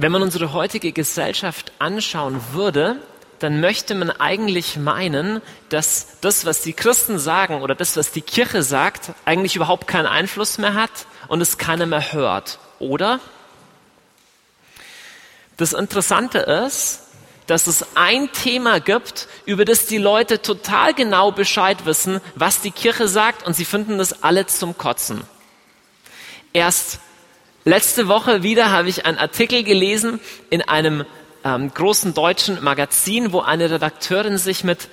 Wenn man unsere heutige Gesellschaft anschauen würde, dann möchte man eigentlich meinen, dass das, was die Christen sagen oder das, was die Kirche sagt, eigentlich überhaupt keinen Einfluss mehr hat und es keiner mehr hört. Oder? Das Interessante ist, dass es ein Thema gibt, über das die Leute total genau Bescheid wissen, was die Kirche sagt und sie finden das alle zum Kotzen. Erst letzte Woche wieder habe ich einen Artikel gelesen in einem ähm, großen deutschen Magazin, wo eine Redakteurin sich mit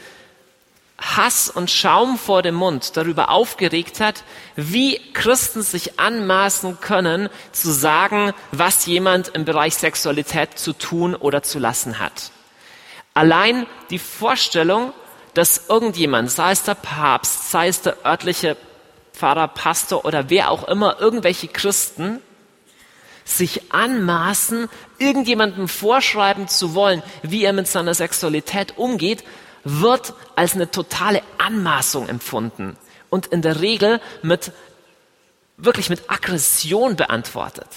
Hass und Schaum vor dem Mund darüber aufgeregt hat, wie Christen sich anmaßen können, zu sagen, was jemand im Bereich Sexualität zu tun oder zu lassen hat. Allein die Vorstellung, dass irgendjemand, sei es der Papst, sei es der örtliche Pfarrer, Pastor oder wer auch immer, irgendwelche Christen, sich anmaßen, irgendjemandem vorschreiben zu wollen, wie er mit seiner Sexualität umgeht, wird als eine totale Anmaßung empfunden und in der Regel mit wirklich mit Aggression beantwortet.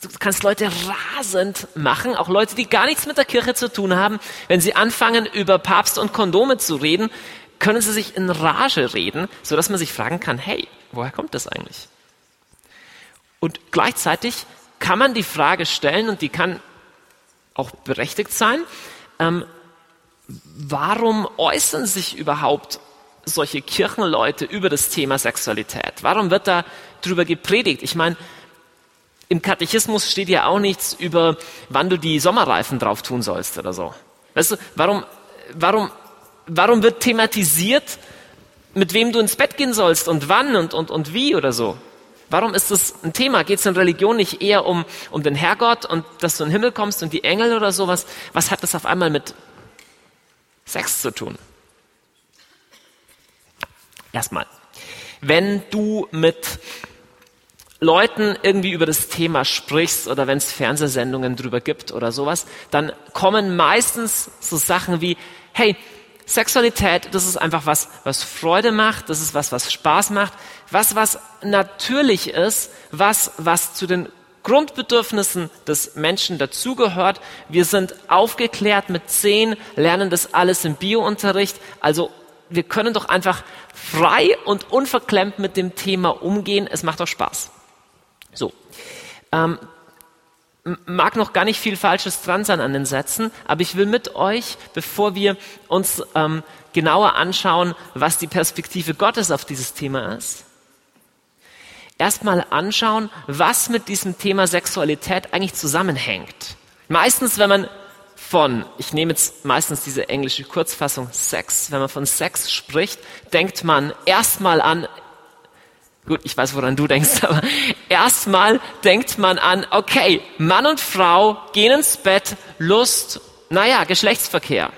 Du kannst Leute rasend machen, auch Leute, die gar nichts mit der Kirche zu tun haben. Wenn sie anfangen, über Papst und Kondome zu reden, können sie sich in Rage reden, so dass man sich fragen kann, hey, woher kommt das eigentlich? Und gleichzeitig kann man die Frage stellen, und die kann auch berechtigt sein, ähm, warum äußern sich überhaupt solche Kirchenleute über das Thema Sexualität? Warum wird da drüber gepredigt? Ich meine, im Katechismus steht ja auch nichts über, wann du die Sommerreifen drauf tun sollst oder so. Weißt du, warum, warum, warum wird thematisiert, mit wem du ins Bett gehen sollst und wann und, und, und wie oder so? Warum ist das ein Thema? Geht es in Religion nicht eher um, um den Herrgott und dass du in den Himmel kommst und die Engel oder sowas? Was hat das auf einmal mit Sex zu tun? Erstmal, wenn du mit Leuten irgendwie über das Thema sprichst oder wenn es Fernsehsendungen drüber gibt oder sowas, dann kommen meistens so Sachen wie, hey, Sexualität, das ist einfach was, was Freude macht, das ist was, was Spaß macht, was, was natürlich ist, was, was zu den Grundbedürfnissen des Menschen dazugehört. Wir sind aufgeklärt mit zehn, lernen das alles im Biounterricht. Also wir können doch einfach frei und unverklemmt mit dem Thema umgehen. Es macht doch Spaß. So. Ähm, mag noch gar nicht viel Falsches dran sein an den Sätzen, aber ich will mit euch, bevor wir uns ähm, genauer anschauen, was die Perspektive Gottes auf dieses Thema ist, erstmal anschauen, was mit diesem Thema Sexualität eigentlich zusammenhängt. Meistens, wenn man von, ich nehme jetzt meistens diese englische Kurzfassung Sex, wenn man von Sex spricht, denkt man erstmal an Gut, ich weiß, woran du denkst, aber erstmal denkt man an, okay, Mann und Frau gehen ins Bett, Lust, naja, Geschlechtsverkehr.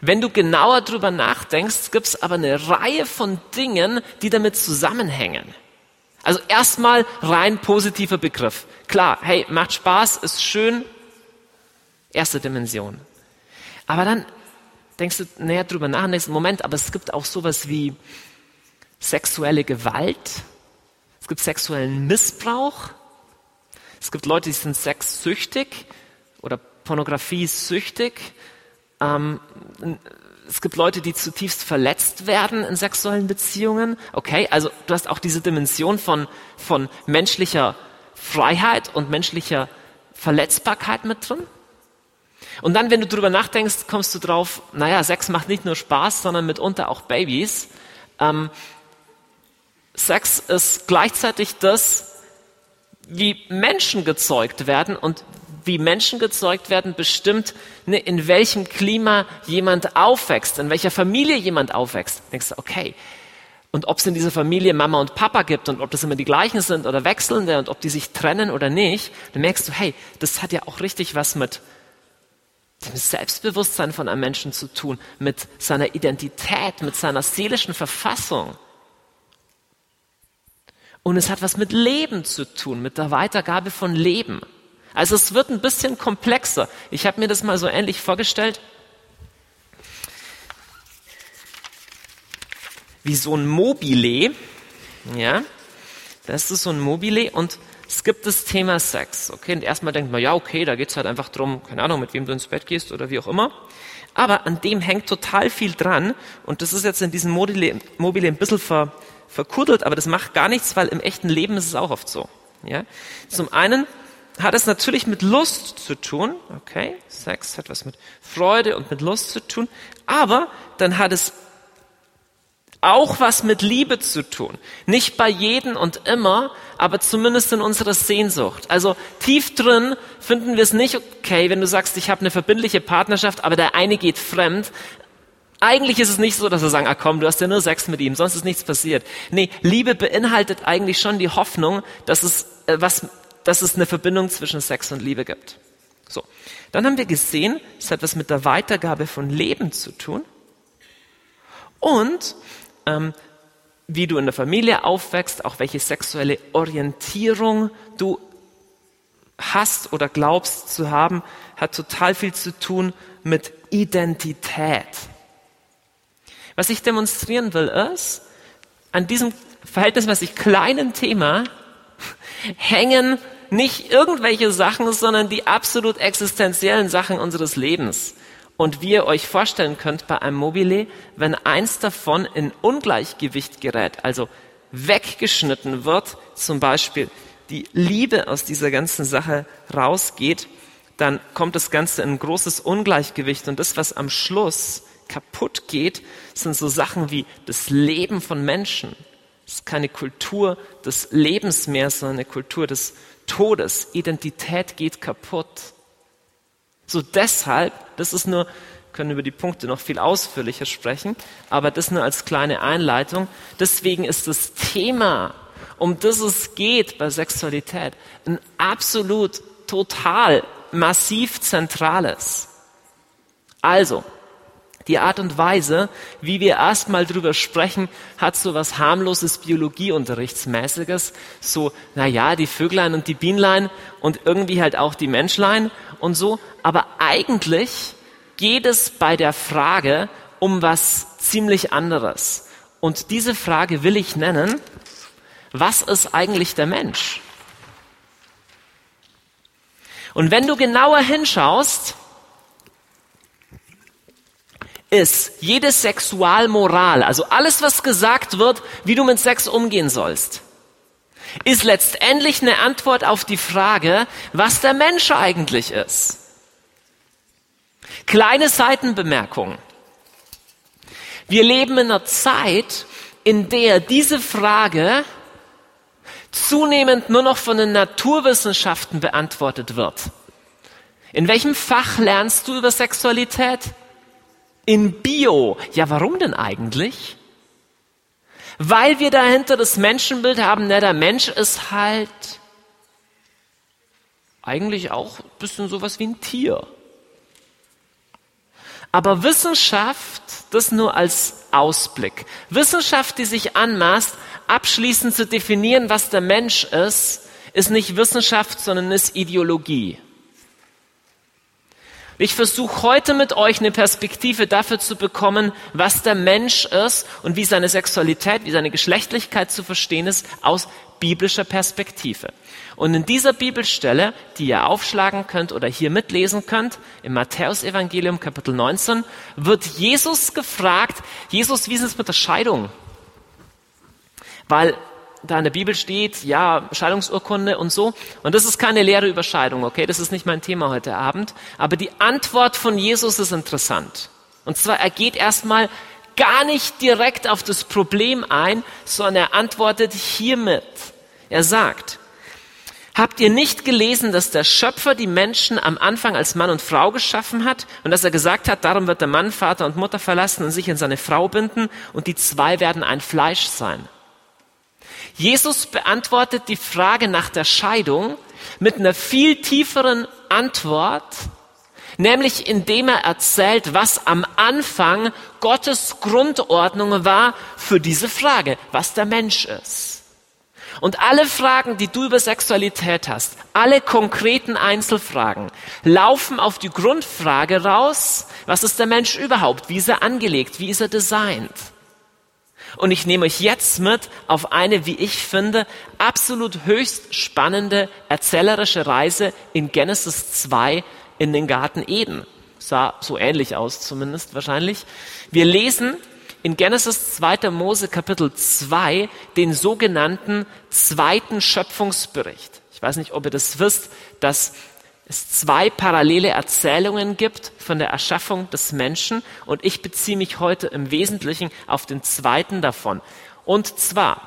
Wenn du genauer drüber nachdenkst, gibt's aber eine Reihe von Dingen, die damit zusammenhängen. Also erstmal rein positiver Begriff. Klar, hey, macht Spaß, ist schön, erste Dimension. Aber dann denkst du näher drüber nach, nächsten Moment, aber es gibt auch sowas wie sexuelle Gewalt, es gibt sexuellen Missbrauch, es gibt Leute, die sind sexsüchtig oder pornografiesüchtig. Ähm, es gibt Leute, die zutiefst verletzt werden in sexuellen Beziehungen. Okay, also du hast auch diese Dimension von, von menschlicher Freiheit und menschlicher Verletzbarkeit mit drin. Und dann, wenn du drüber nachdenkst, kommst du drauf, naja, Sex macht nicht nur Spaß, sondern mitunter auch Babys. Ähm, Sex ist gleichzeitig das, wie Menschen gezeugt werden und wie Menschen gezeugt werden, bestimmt, ne, in welchem Klima jemand aufwächst, in welcher Familie jemand aufwächst. Denkst du, okay. Und ob es in dieser Familie Mama und Papa gibt und ob das immer die gleichen sind oder wechselnde und ob die sich trennen oder nicht, dann merkst du, hey, das hat ja auch richtig was mit dem Selbstbewusstsein von einem Menschen zu tun, mit seiner Identität, mit seiner seelischen Verfassung. Und es hat was mit Leben zu tun, mit der Weitergabe von Leben. Also es wird ein bisschen komplexer. Ich habe mir das mal so ähnlich vorgestellt. Wie so ein Mobile. Ja, das ist so ein Mobile und es gibt das Thema Sex. Okay, und erstmal denkt man, ja, okay, da geht's halt einfach drum, keine Ahnung, mit wem du ins Bett gehst oder wie auch immer. Aber an dem hängt total viel dran. Und das ist jetzt in diesem Mobile, Mobile ein bisschen ver, verkuddelt, aber das macht gar nichts, weil im echten Leben ist es auch oft so. Ja? Zum einen hat es natürlich mit Lust zu tun, okay, Sex hat was mit Freude und mit Lust zu tun, aber dann hat es auch was mit Liebe zu tun. Nicht bei jedem und immer, aber zumindest in unserer Sehnsucht. Also tief drin finden wir es nicht okay, wenn du sagst, ich habe eine verbindliche Partnerschaft, aber der eine geht fremd. Eigentlich ist es nicht so, dass wir sagen, ah komm, du hast ja nur Sex mit ihm, sonst ist nichts passiert. Nee, Liebe beinhaltet eigentlich schon die Hoffnung, dass es, äh, was, dass es eine Verbindung zwischen Sex und Liebe gibt. So. Dann haben wir gesehen, es hat was mit der Weitergabe von Leben zu tun. Und ähm, wie du in der Familie aufwächst, auch welche sexuelle Orientierung du hast oder glaubst zu haben, hat total viel zu tun mit Identität. Was ich demonstrieren will, ist, an diesem verhältnismäßig kleinen Thema hängen nicht irgendwelche Sachen, sondern die absolut existenziellen Sachen unseres Lebens. Und wie ihr euch vorstellen könnt bei einem Mobile, wenn eins davon in Ungleichgewicht gerät, also weggeschnitten wird, zum Beispiel die Liebe aus dieser ganzen Sache rausgeht, dann kommt das Ganze in ein großes Ungleichgewicht. Und das, was am Schluss kaputt geht, sind so Sachen wie das Leben von Menschen. Es ist keine Kultur des Lebens mehr, sondern eine Kultur des Todes. Identität geht kaputt. So deshalb, das ist nur, können über die Punkte noch viel ausführlicher sprechen, aber das nur als kleine Einleitung. Deswegen ist das Thema, um das es geht bei Sexualität, ein absolut total massiv zentrales. Also, die Art und Weise, wie wir erstmal drüber sprechen, hat so was harmloses Biologieunterrichtsmäßiges. So, na ja, die Vöglein und die Bienlein und irgendwie halt auch die Menschlein und so. Aber eigentlich geht es bei der Frage um was ziemlich anderes. Und diese Frage will ich nennen, was ist eigentlich der Mensch? Und wenn du genauer hinschaust, ist jede Sexualmoral, also alles, was gesagt wird, wie du mit Sex umgehen sollst, ist letztendlich eine Antwort auf die Frage, was der Mensch eigentlich ist. Kleine Seitenbemerkung. Wir leben in einer Zeit, in der diese Frage zunehmend nur noch von den Naturwissenschaften beantwortet wird. In welchem Fach lernst du über Sexualität? In Bio. Ja, warum denn eigentlich? Weil wir dahinter das Menschenbild haben, ne, der Mensch ist halt eigentlich auch ein bisschen sowas wie ein Tier. Aber Wissenschaft, das nur als Ausblick. Wissenschaft, die sich anmaßt, abschließend zu definieren, was der Mensch ist, ist nicht Wissenschaft, sondern ist Ideologie. Ich versuche heute mit euch eine Perspektive dafür zu bekommen, was der Mensch ist und wie seine Sexualität, wie seine Geschlechtlichkeit zu verstehen ist aus biblischer Perspektive. Und in dieser Bibelstelle, die ihr aufschlagen könnt oder hier mitlesen könnt, im Matthäusevangelium Kapitel 19, wird Jesus gefragt, Jesus, wie ist es mit der Scheidung? Weil da in der Bibel steht, ja, Scheidungsurkunde und so. Und das ist keine leere Überscheidung, okay? Das ist nicht mein Thema heute Abend. Aber die Antwort von Jesus ist interessant. Und zwar, er geht erstmal gar nicht direkt auf das Problem ein, sondern er antwortet hiermit. Er sagt, Habt ihr nicht gelesen, dass der Schöpfer die Menschen am Anfang als Mann und Frau geschaffen hat und dass er gesagt hat, darum wird der Mann Vater und Mutter verlassen und sich in seine Frau binden und die zwei werden ein Fleisch sein? Jesus beantwortet die Frage nach der Scheidung mit einer viel tieferen Antwort, nämlich indem er erzählt, was am Anfang Gottes Grundordnung war für diese Frage, was der Mensch ist. Und alle Fragen, die du über Sexualität hast, alle konkreten Einzelfragen, laufen auf die Grundfrage raus, was ist der Mensch überhaupt, wie ist er angelegt, wie ist er designt. Und ich nehme euch jetzt mit auf eine, wie ich finde, absolut höchst spannende erzählerische Reise in Genesis 2 in den Garten Eden. Sah so ähnlich aus zumindest wahrscheinlich. Wir lesen in Genesis 2. Mose Kapitel 2 den sogenannten zweiten Schöpfungsbericht. Ich weiß nicht, ob ihr das wisst, dass es zwei parallele Erzählungen gibt von der Erschaffung des Menschen und ich beziehe mich heute im Wesentlichen auf den zweiten davon. Und zwar,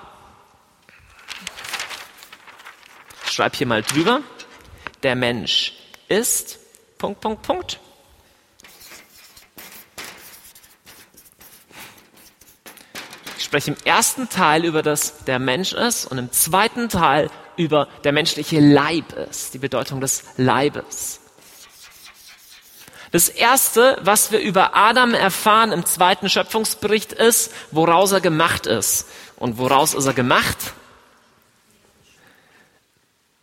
ich schreibe hier mal drüber, der Mensch ist, Punkt, Punkt, Punkt. Ich spreche im ersten Teil über das der Mensch ist und im zweiten Teil über der menschliche Leib ist, die Bedeutung des Leibes. Das erste, was wir über Adam erfahren im zweiten Schöpfungsbericht ist, woraus er gemacht ist. Und woraus ist er gemacht?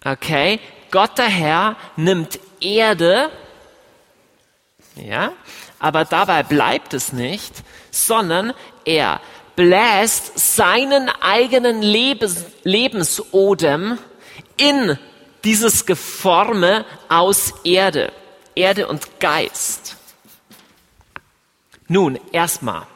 Okay, Gott der Herr nimmt Erde, ja, aber dabei bleibt es nicht, sondern er bläst seinen eigenen Lebens, Lebensodem in dieses Geforme aus Erde, Erde und Geist. Nun, erstmal,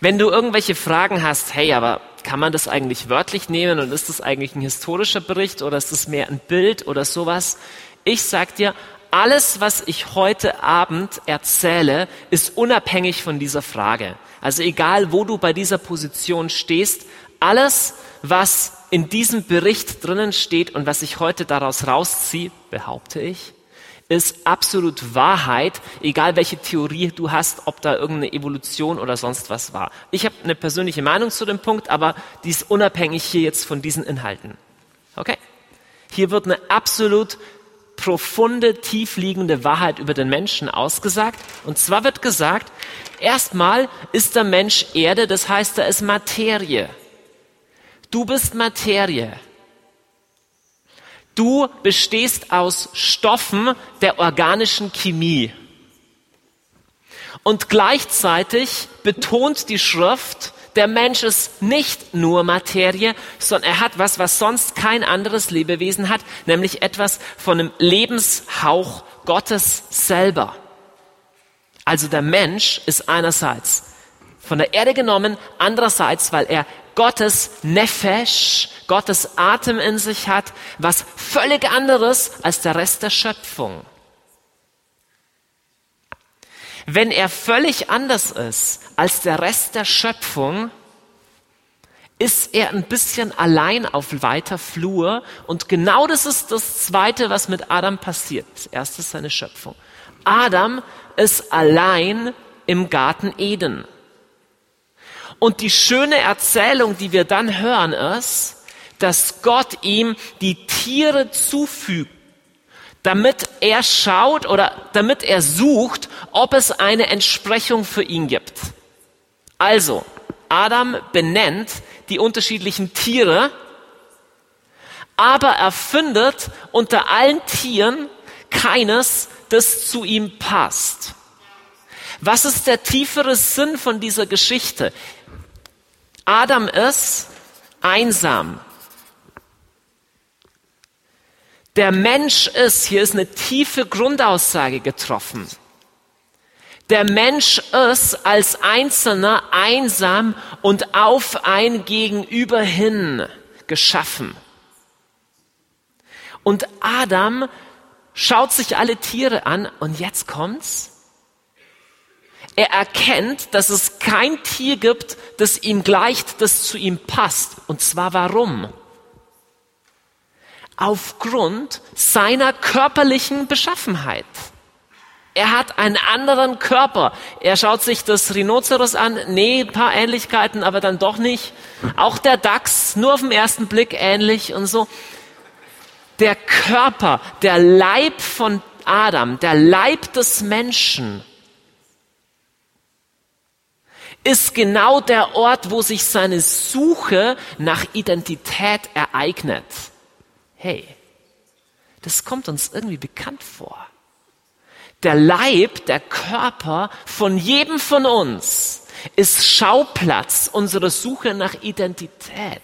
wenn du irgendwelche Fragen hast, hey, aber kann man das eigentlich wörtlich nehmen und ist das eigentlich ein historischer Bericht oder ist das mehr ein Bild oder sowas? Ich sag dir, alles, was ich heute Abend erzähle, ist unabhängig von dieser Frage. Also egal, wo du bei dieser Position stehst, alles, was in diesem Bericht drinnen steht und was ich heute daraus rausziehe, behaupte ich, ist absolut Wahrheit, egal welche Theorie du hast, ob da irgendeine Evolution oder sonst was war. Ich habe eine persönliche Meinung zu dem Punkt, aber die ist unabhängig hier jetzt von diesen Inhalten. Okay? Hier wird eine absolut profunde, tiefliegende Wahrheit über den Menschen ausgesagt. Und zwar wird gesagt, erstmal ist der Mensch Erde, das heißt, er ist Materie. Du bist Materie. Du bestehst aus Stoffen der organischen Chemie. Und gleichzeitig betont die Schrift, der Mensch ist nicht nur Materie, sondern er hat was, was sonst kein anderes Lebewesen hat, nämlich etwas von einem Lebenshauch Gottes selber. Also der Mensch ist einerseits von der Erde genommen, andererseits, weil er Gottes Nefesh, Gottes Atem in sich hat, was völlig anderes als der Rest der Schöpfung. Wenn er völlig anders ist als der Rest der Schöpfung, ist er ein bisschen allein auf weiter Flur. Und genau das ist das Zweite, was mit Adam passiert. Das Erste ist seine Schöpfung. Adam ist allein im Garten Eden. Und die schöne Erzählung, die wir dann hören, ist, dass Gott ihm die Tiere zufügt damit er schaut oder damit er sucht, ob es eine Entsprechung für ihn gibt. Also, Adam benennt die unterschiedlichen Tiere, aber er findet unter allen Tieren keines, das zu ihm passt. Was ist der tiefere Sinn von dieser Geschichte? Adam ist einsam. der Mensch ist, hier ist eine tiefe Grundaussage getroffen. Der Mensch ist als Einzelner einsam und auf ein Gegenüber hin geschaffen. Und Adam schaut sich alle Tiere an und jetzt kommt's. Er erkennt, dass es kein Tier gibt, das ihm gleicht, das zu ihm passt. Und zwar warum? aufgrund seiner körperlichen Beschaffenheit. Er hat einen anderen Körper. Er schaut sich das Rhinoceros an. Nee, ein paar Ähnlichkeiten, aber dann doch nicht. Auch der Dachs, nur auf den ersten Blick ähnlich und so. Der Körper, der Leib von Adam, der Leib des Menschen, ist genau der Ort, wo sich seine Suche nach Identität ereignet hey, das kommt uns irgendwie bekannt vor. Der Leib, der Körper von jedem von uns ist Schauplatz unserer Suche nach Identität.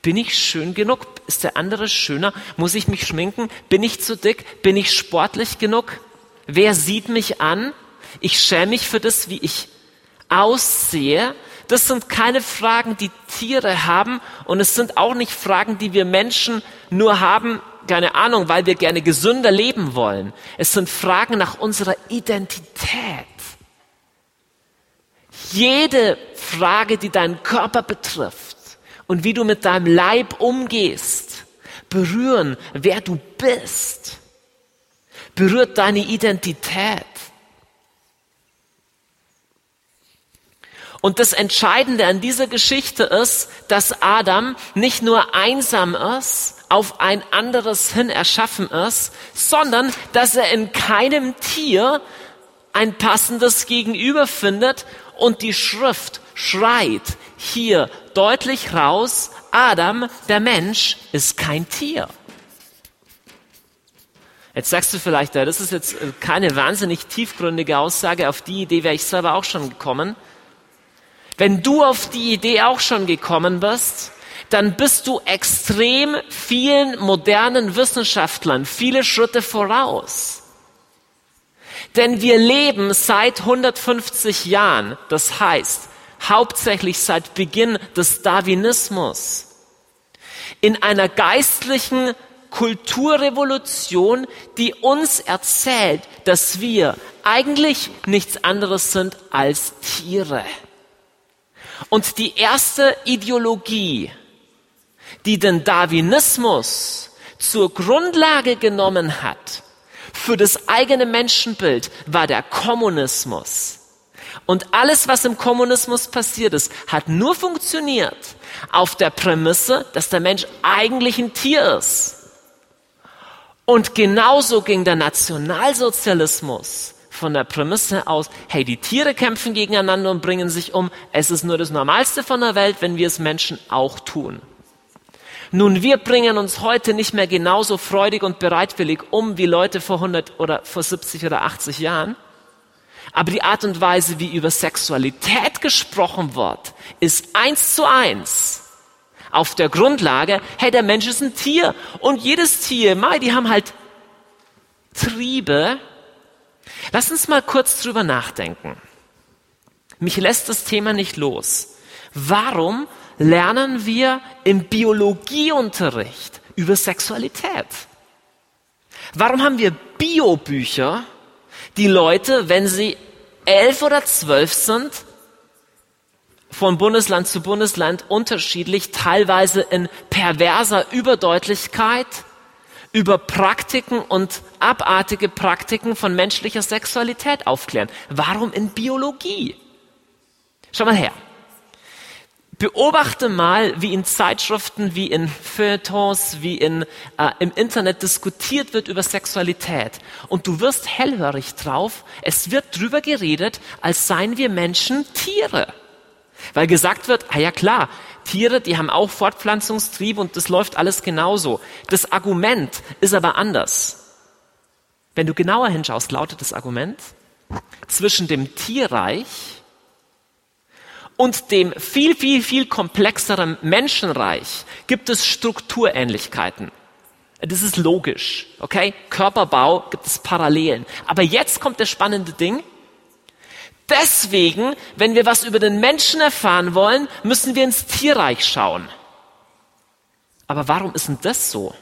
Bin ich schön genug? Ist der andere schöner? Muss ich mich schminken? Bin ich zu dick? Bin ich sportlich genug? Wer sieht mich an? Ich schäme mich für das, wie ich aussehe. Das sind keine Fragen, die Tiere haben und es sind auch nicht Fragen, die wir Menschen nur haben, keine Ahnung, weil wir gerne gesünder leben wollen. Es sind Fragen nach unserer Identität. Jede Frage, die deinen Körper betrifft und wie du mit deinem Leib umgehst, berühren, wer du bist, berührt deine Identität. Und das Entscheidende an dieser Geschichte ist, dass Adam nicht nur einsam ist, auf ein anderes hin erschaffen ist, sondern dass er in keinem Tier ein passendes Gegenüber findet und die Schrift schreit hier deutlich raus, Adam, der Mensch, ist kein Tier. Jetzt sagst du vielleicht, das ist jetzt keine wahnsinnig tiefgründige Aussage, auf die Idee wäre ich selber auch schon gekommen. Wenn du auf die Idee auch schon gekommen bist, dann bist du extrem vielen modernen Wissenschaftlern viele Schritte voraus. Denn wir leben seit 150 Jahren, das heißt hauptsächlich seit Beginn des Darwinismus, in einer geistlichen Kulturrevolution, die uns erzählt, dass wir eigentlich nichts anderes sind als Tiere. Und die erste Ideologie, die den Darwinismus zur Grundlage genommen hat für das eigene Menschenbild, war der Kommunismus. Und alles, was im Kommunismus passiert ist, hat nur funktioniert auf der Prämisse, dass der Mensch eigentlich ein Tier ist. Und genauso ging der Nationalsozialismus von der Prämisse aus, hey, die Tiere kämpfen gegeneinander und bringen sich um. Es ist nur das Normalste von der Welt, wenn wir es Menschen auch tun. Nun, wir bringen uns heute nicht mehr genauso freudig und bereitwillig um wie Leute vor 100 oder vor 70 oder 80 Jahren. Aber die Art und Weise, wie über Sexualität gesprochen wird, ist eins zu eins auf der Grundlage, hey, der Mensch ist ein Tier und jedes Tier, Mai, die haben halt Triebe, Lass uns mal kurz drüber nachdenken. Mich lässt das Thema nicht los. Warum lernen wir im Biologieunterricht über Sexualität? Warum haben wir Biobücher, die Leute, wenn sie elf oder zwölf sind, von Bundesland zu Bundesland unterschiedlich, teilweise in perverser Überdeutlichkeit, über Praktiken und abartige Praktiken von menschlicher Sexualität aufklären. Warum in Biologie? Schau mal her. Beobachte mal, wie in Zeitschriften, wie in Feuilletons, wie in, äh, im Internet diskutiert wird über Sexualität. Und du wirst hellhörig drauf. Es wird drüber geredet, als seien wir Menschen Tiere. Weil gesagt wird, ah ja klar, Tiere, die haben auch Fortpflanzungstrieb und das läuft alles genauso. Das Argument ist aber anders. Wenn du genauer hinschaust, lautet das Argument, zwischen dem Tierreich und dem viel, viel, viel komplexeren Menschenreich gibt es Strukturähnlichkeiten. Das ist logisch, okay? Körperbau gibt es Parallelen. Aber jetzt kommt das spannende Ding. Deswegen, wenn wir was über den Menschen erfahren wollen, müssen wir ins Tierreich schauen. Aber warum ist denn das so?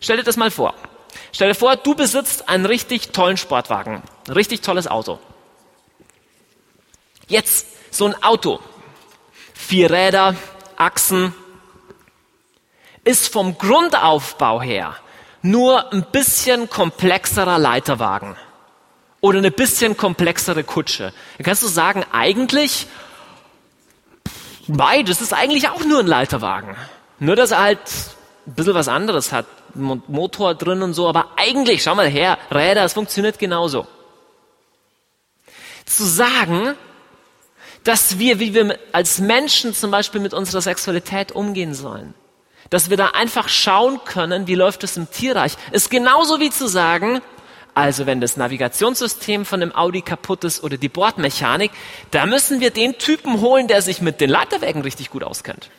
Stell dir das mal vor. Stell dir vor, du besitzt einen richtig tollen Sportwagen, ein richtig tolles Auto. Jetzt so ein Auto, vier Räder, Achsen, ist vom Grundaufbau her nur ein bisschen komplexerer Leiterwagen oder eine bisschen komplexere Kutsche. Dann kannst du sagen, eigentlich, das ist eigentlich auch nur ein Leiterwagen. Nur, dass er halt ein bisschen was anderes hat. Motor drin und so, aber eigentlich, schau mal her, Räder, es funktioniert genauso. Zu sagen, dass wir, wie wir als Menschen zum Beispiel mit unserer Sexualität umgehen sollen, dass wir da einfach schauen können, wie läuft es im Tierreich, ist genauso wie zu sagen, Also wenn das Navigationssystem von dem Audi kaputt ist oder die Bordmechanik, da müssen wir den Typen holen, der sich mit den Leiterwägen richtig gut auskennt.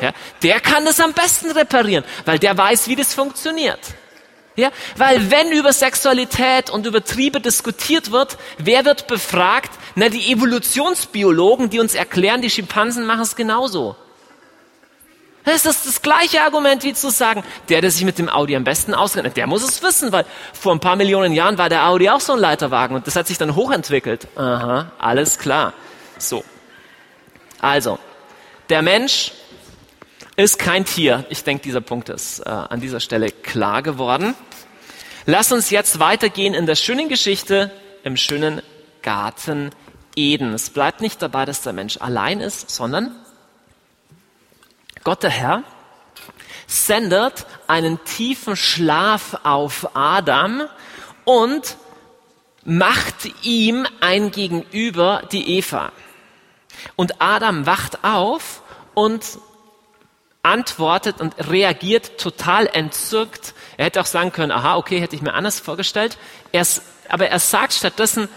Ja, der kann das am besten reparieren, weil der weiß, wie das funktioniert. Ja, weil wenn über Sexualität und über Triebe diskutiert wird, wer wird befragt? Na, die Evolutionsbiologen, die uns erklären, die Schimpansen machen es genauso. Das ist das gleiche Argument wie zu sagen, der, der sich mit dem Audi am besten auskennt, der muss es wissen, weil vor ein paar Millionen Jahren war der Audi auch so ein Leiterwagen und das hat sich dann hochentwickelt. Aha, alles klar. So. Also, der Mensch ist kein Tier. Ich denke, dieser Punkt ist äh, an dieser Stelle klar geworden. Lass uns jetzt weitergehen in der schönen Geschichte im schönen Garten Eden. Es bleibt nicht dabei, dass der Mensch allein ist, sondern Gott der Herr sendet einen tiefen Schlaf auf Adam und macht ihm ein Gegenüber, die Eva. Und Adam wacht auf und antwortet und reagiert total entzückt. Er hätte auch sagen können, aha, okay, hätte ich mir anders vorgestellt. Er, aber er sagt stattdessen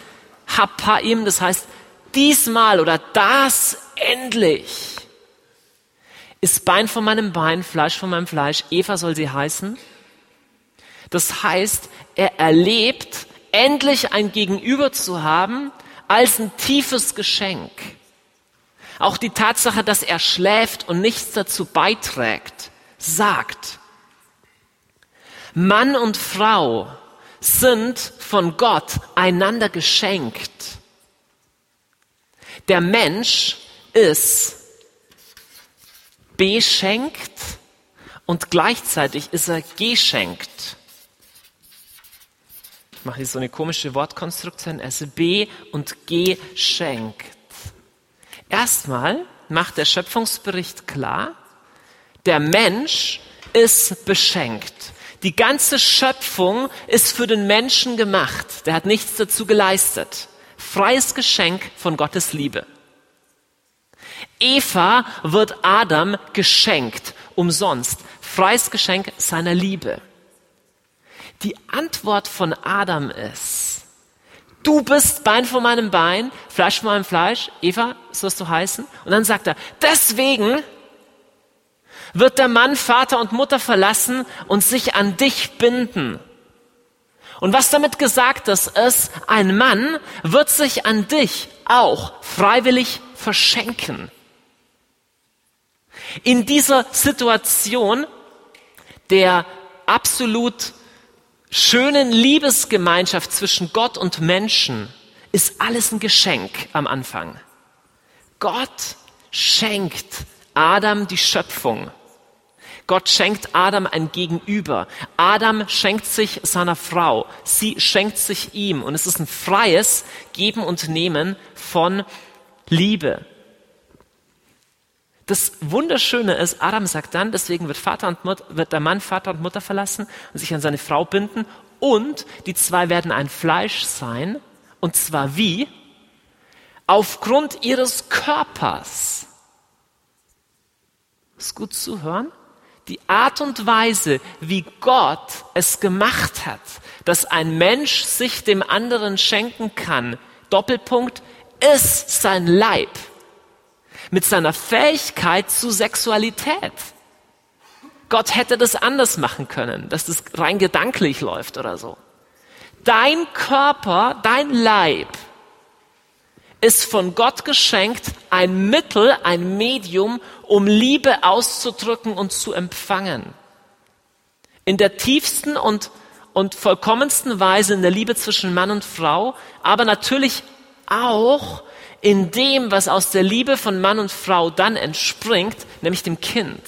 Hapaim, das heißt, diesmal oder das endlich ist Bein von meinem Bein, Fleisch von meinem Fleisch. Eva soll sie heißen. Das heißt, er erlebt, endlich ein Gegenüber zu haben, als ein tiefes Geschenk. Auch die Tatsache, dass er schläft und nichts dazu beiträgt, sagt, Mann und Frau sind von Gott einander geschenkt. Der Mensch ist beschenkt und gleichzeitig ist er geschenkt. Ich mache hier so eine komische Wortkonstruktion. Er ist be und geschenkt. Erstmal macht der Schöpfungsbericht klar, der Mensch ist beschenkt. Die ganze Schöpfung ist für den Menschen gemacht. Der hat nichts dazu geleistet. Freies Geschenk von Gottes Liebe. Eva wird Adam geschenkt, umsonst. Freies Geschenk seiner Liebe. Die Antwort von Adam ist, du bist Bein von meinem Bein, Fleisch von meinem Fleisch, Eva sollst du heißen. Und dann sagt er, deswegen wird der Mann Vater und Mutter verlassen und sich an dich binden. Und was damit gesagt ist, ist, ein Mann wird sich an dich auch freiwillig verschenken. In dieser Situation der absolut schönen Liebesgemeinschaft zwischen Gott und Menschen ist alles ein Geschenk am Anfang. Gott schenkt Adam die Schöpfung. Gott schenkt Adam ein Gegenüber. Adam schenkt sich seiner Frau. Sie schenkt sich ihm. Und es ist ein freies Geben und Nehmen von Liebe. Das Wunderschöne ist, Adam sagt dann, deswegen wird, Vater und Mutter, wird der Mann Vater und Mutter verlassen und sich an seine Frau binden und die zwei werden ein Fleisch sein. Und zwar wie? Aufgrund ihres Körpers. Ist gut zu hören? Die Art und Weise, wie Gott es gemacht hat, dass ein Mensch sich dem anderen schenken kann, Doppelpunkt, ist sein Leib mit seiner Fähigkeit zu Sexualität. Gott hätte das anders machen können, dass das rein gedanklich läuft oder so. Dein Körper, dein Leib ist von Gott geschenkt ein Mittel, ein Medium, um Liebe auszudrücken und zu empfangen. In der tiefsten und, und vollkommensten Weise in der Liebe zwischen Mann und Frau, aber natürlich auch in dem, was aus der Liebe von Mann und Frau dann entspringt, nämlich dem Kind.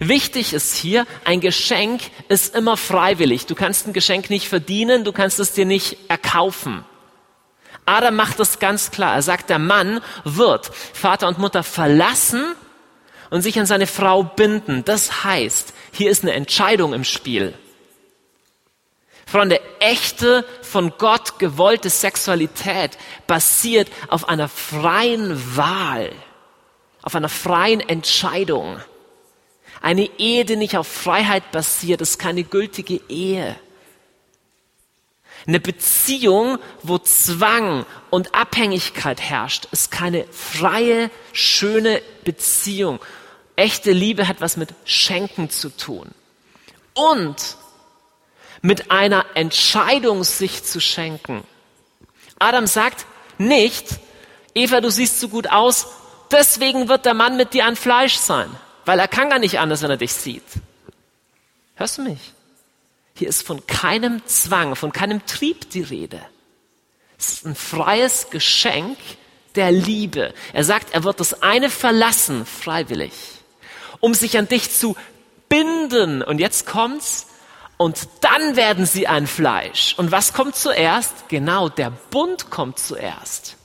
Wichtig ist hier, ein Geschenk ist immer freiwillig. Du kannst ein Geschenk nicht verdienen, du kannst es dir nicht erkaufen. Adam macht das ganz klar. Er sagt, der Mann wird Vater und Mutter verlassen und sich an seine Frau binden. Das heißt, hier ist eine Entscheidung im Spiel. Freunde, echte, von Gott gewollte Sexualität basiert auf einer freien Wahl, auf einer freien Entscheidung. Eine Ehe, die nicht auf Freiheit basiert, ist keine gültige Ehe. Eine Beziehung, wo Zwang und Abhängigkeit herrscht, ist keine freie, schöne Beziehung. Echte Liebe hat was mit Schenken zu tun. Und mit einer Entscheidung, sich zu schenken. Adam sagt nicht, Eva, du siehst so gut aus, deswegen wird der Mann mit dir ein Fleisch sein, weil er kann gar nicht anders, wenn er dich sieht. Hörst du mich? Hier ist von keinem Zwang, von keinem Trieb die Rede. Es ist ein freies Geschenk der Liebe. Er sagt, er wird das eine verlassen, freiwillig, um sich an dich zu binden. Und jetzt kommt's, und dann werden sie ein Fleisch. Und was kommt zuerst? Genau, der Bund kommt zuerst.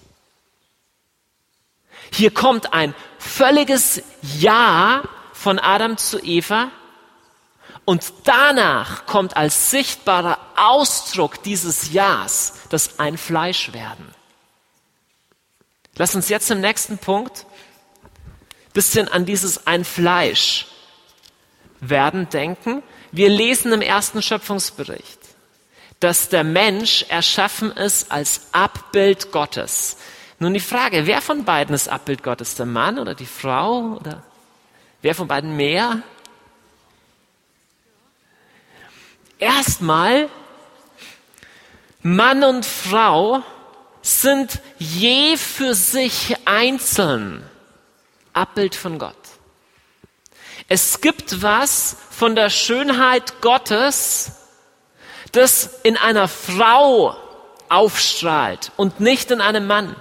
Hier kommt ein völliges Ja von Adam zu Eva und danach kommt als sichtbarer Ausdruck dieses Ja's das ein Fleisch werden. Lass uns jetzt im nächsten Punkt bisschen an dieses ein Fleisch werden denken. Wir lesen im ersten Schöpfungsbericht, dass der Mensch erschaffen ist als Abbild Gottes. Nun die Frage, wer von beiden ist Abbild Gottes? Der Mann oder die Frau? Oder wer von beiden mehr? Erstmal, Mann und Frau sind je für sich einzeln Abbild von Gott. Es gibt was von der Schönheit Gottes, das in einer Frau aufstrahlt und nicht in einem Mann.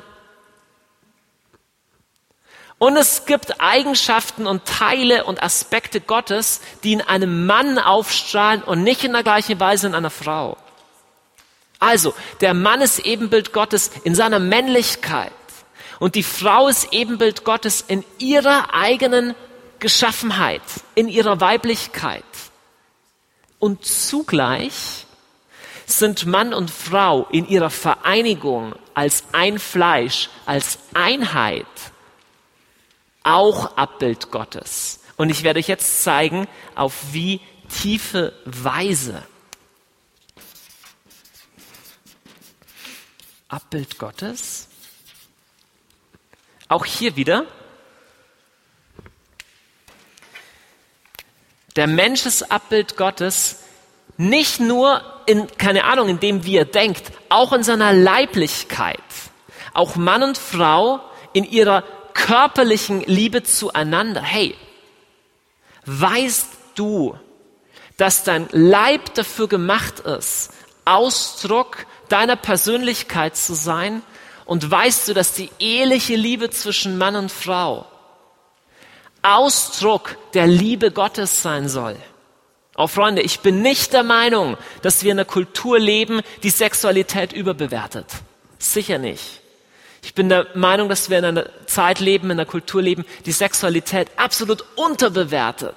Und es gibt Eigenschaften und Teile und Aspekte Gottes, die in einem Mann aufstrahlen und nicht in der gleichen Weise in einer Frau. Also, der Mann ist Ebenbild Gottes in seiner Männlichkeit und die Frau ist Ebenbild Gottes in ihrer eigenen Geschaffenheit, in ihrer Weiblichkeit. Und zugleich sind Mann und Frau in ihrer Vereinigung als ein Fleisch, als Einheit auch Abbild Gottes. Und ich werde euch jetzt zeigen, auf wie tiefe Weise. Abbild Gottes. Auch hier wieder Der Mensch ist Abbild Gottes nicht nur in, keine Ahnung, in dem, wie er denkt, auch in seiner Leiblichkeit. Auch Mann und Frau in ihrer körperlichen Liebe zueinander. Hey, weißt du, dass dein Leib dafür gemacht ist, Ausdruck deiner Persönlichkeit zu sein? Und weißt du, dass die eheliche Liebe zwischen Mann und Frau Ausdruck der Liebe Gottes sein soll. Auch oh, Freunde, ich bin nicht der Meinung, dass wir in einer Kultur leben, die Sexualität überbewertet. Sicher nicht. Ich bin der Meinung, dass wir in einer Zeit leben, in einer Kultur leben, die Sexualität absolut unterbewertet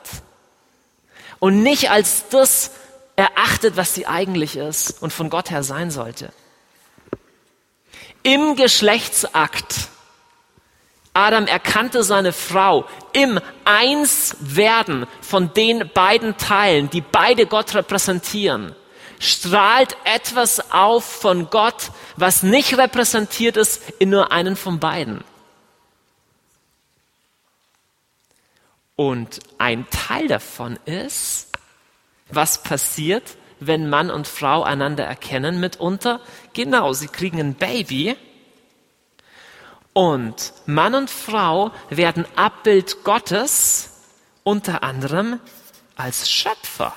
und nicht als das erachtet, was sie eigentlich ist und von Gott her sein sollte. Im Geschlechtsakt Adam erkannte seine Frau im Einswerden von den beiden Teilen, die beide Gott repräsentieren, strahlt etwas auf von Gott, was nicht repräsentiert ist in nur einen von beiden. Und ein Teil davon ist, was passiert, wenn Mann und Frau einander erkennen mitunter. Genau, sie kriegen ein Baby und Mann und Frau werden Abbild Gottes unter anderem als Schöpfer.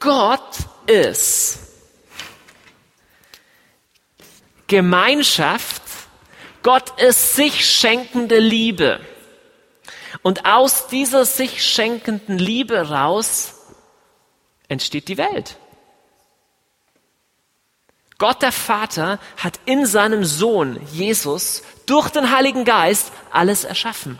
Gott ist Gemeinschaft, Gott ist sich schenkende Liebe. Und aus dieser sich schenkenden Liebe raus entsteht die Welt. Gott der Vater hat in seinem Sohn Jesus durch den Heiligen Geist alles erschaffen.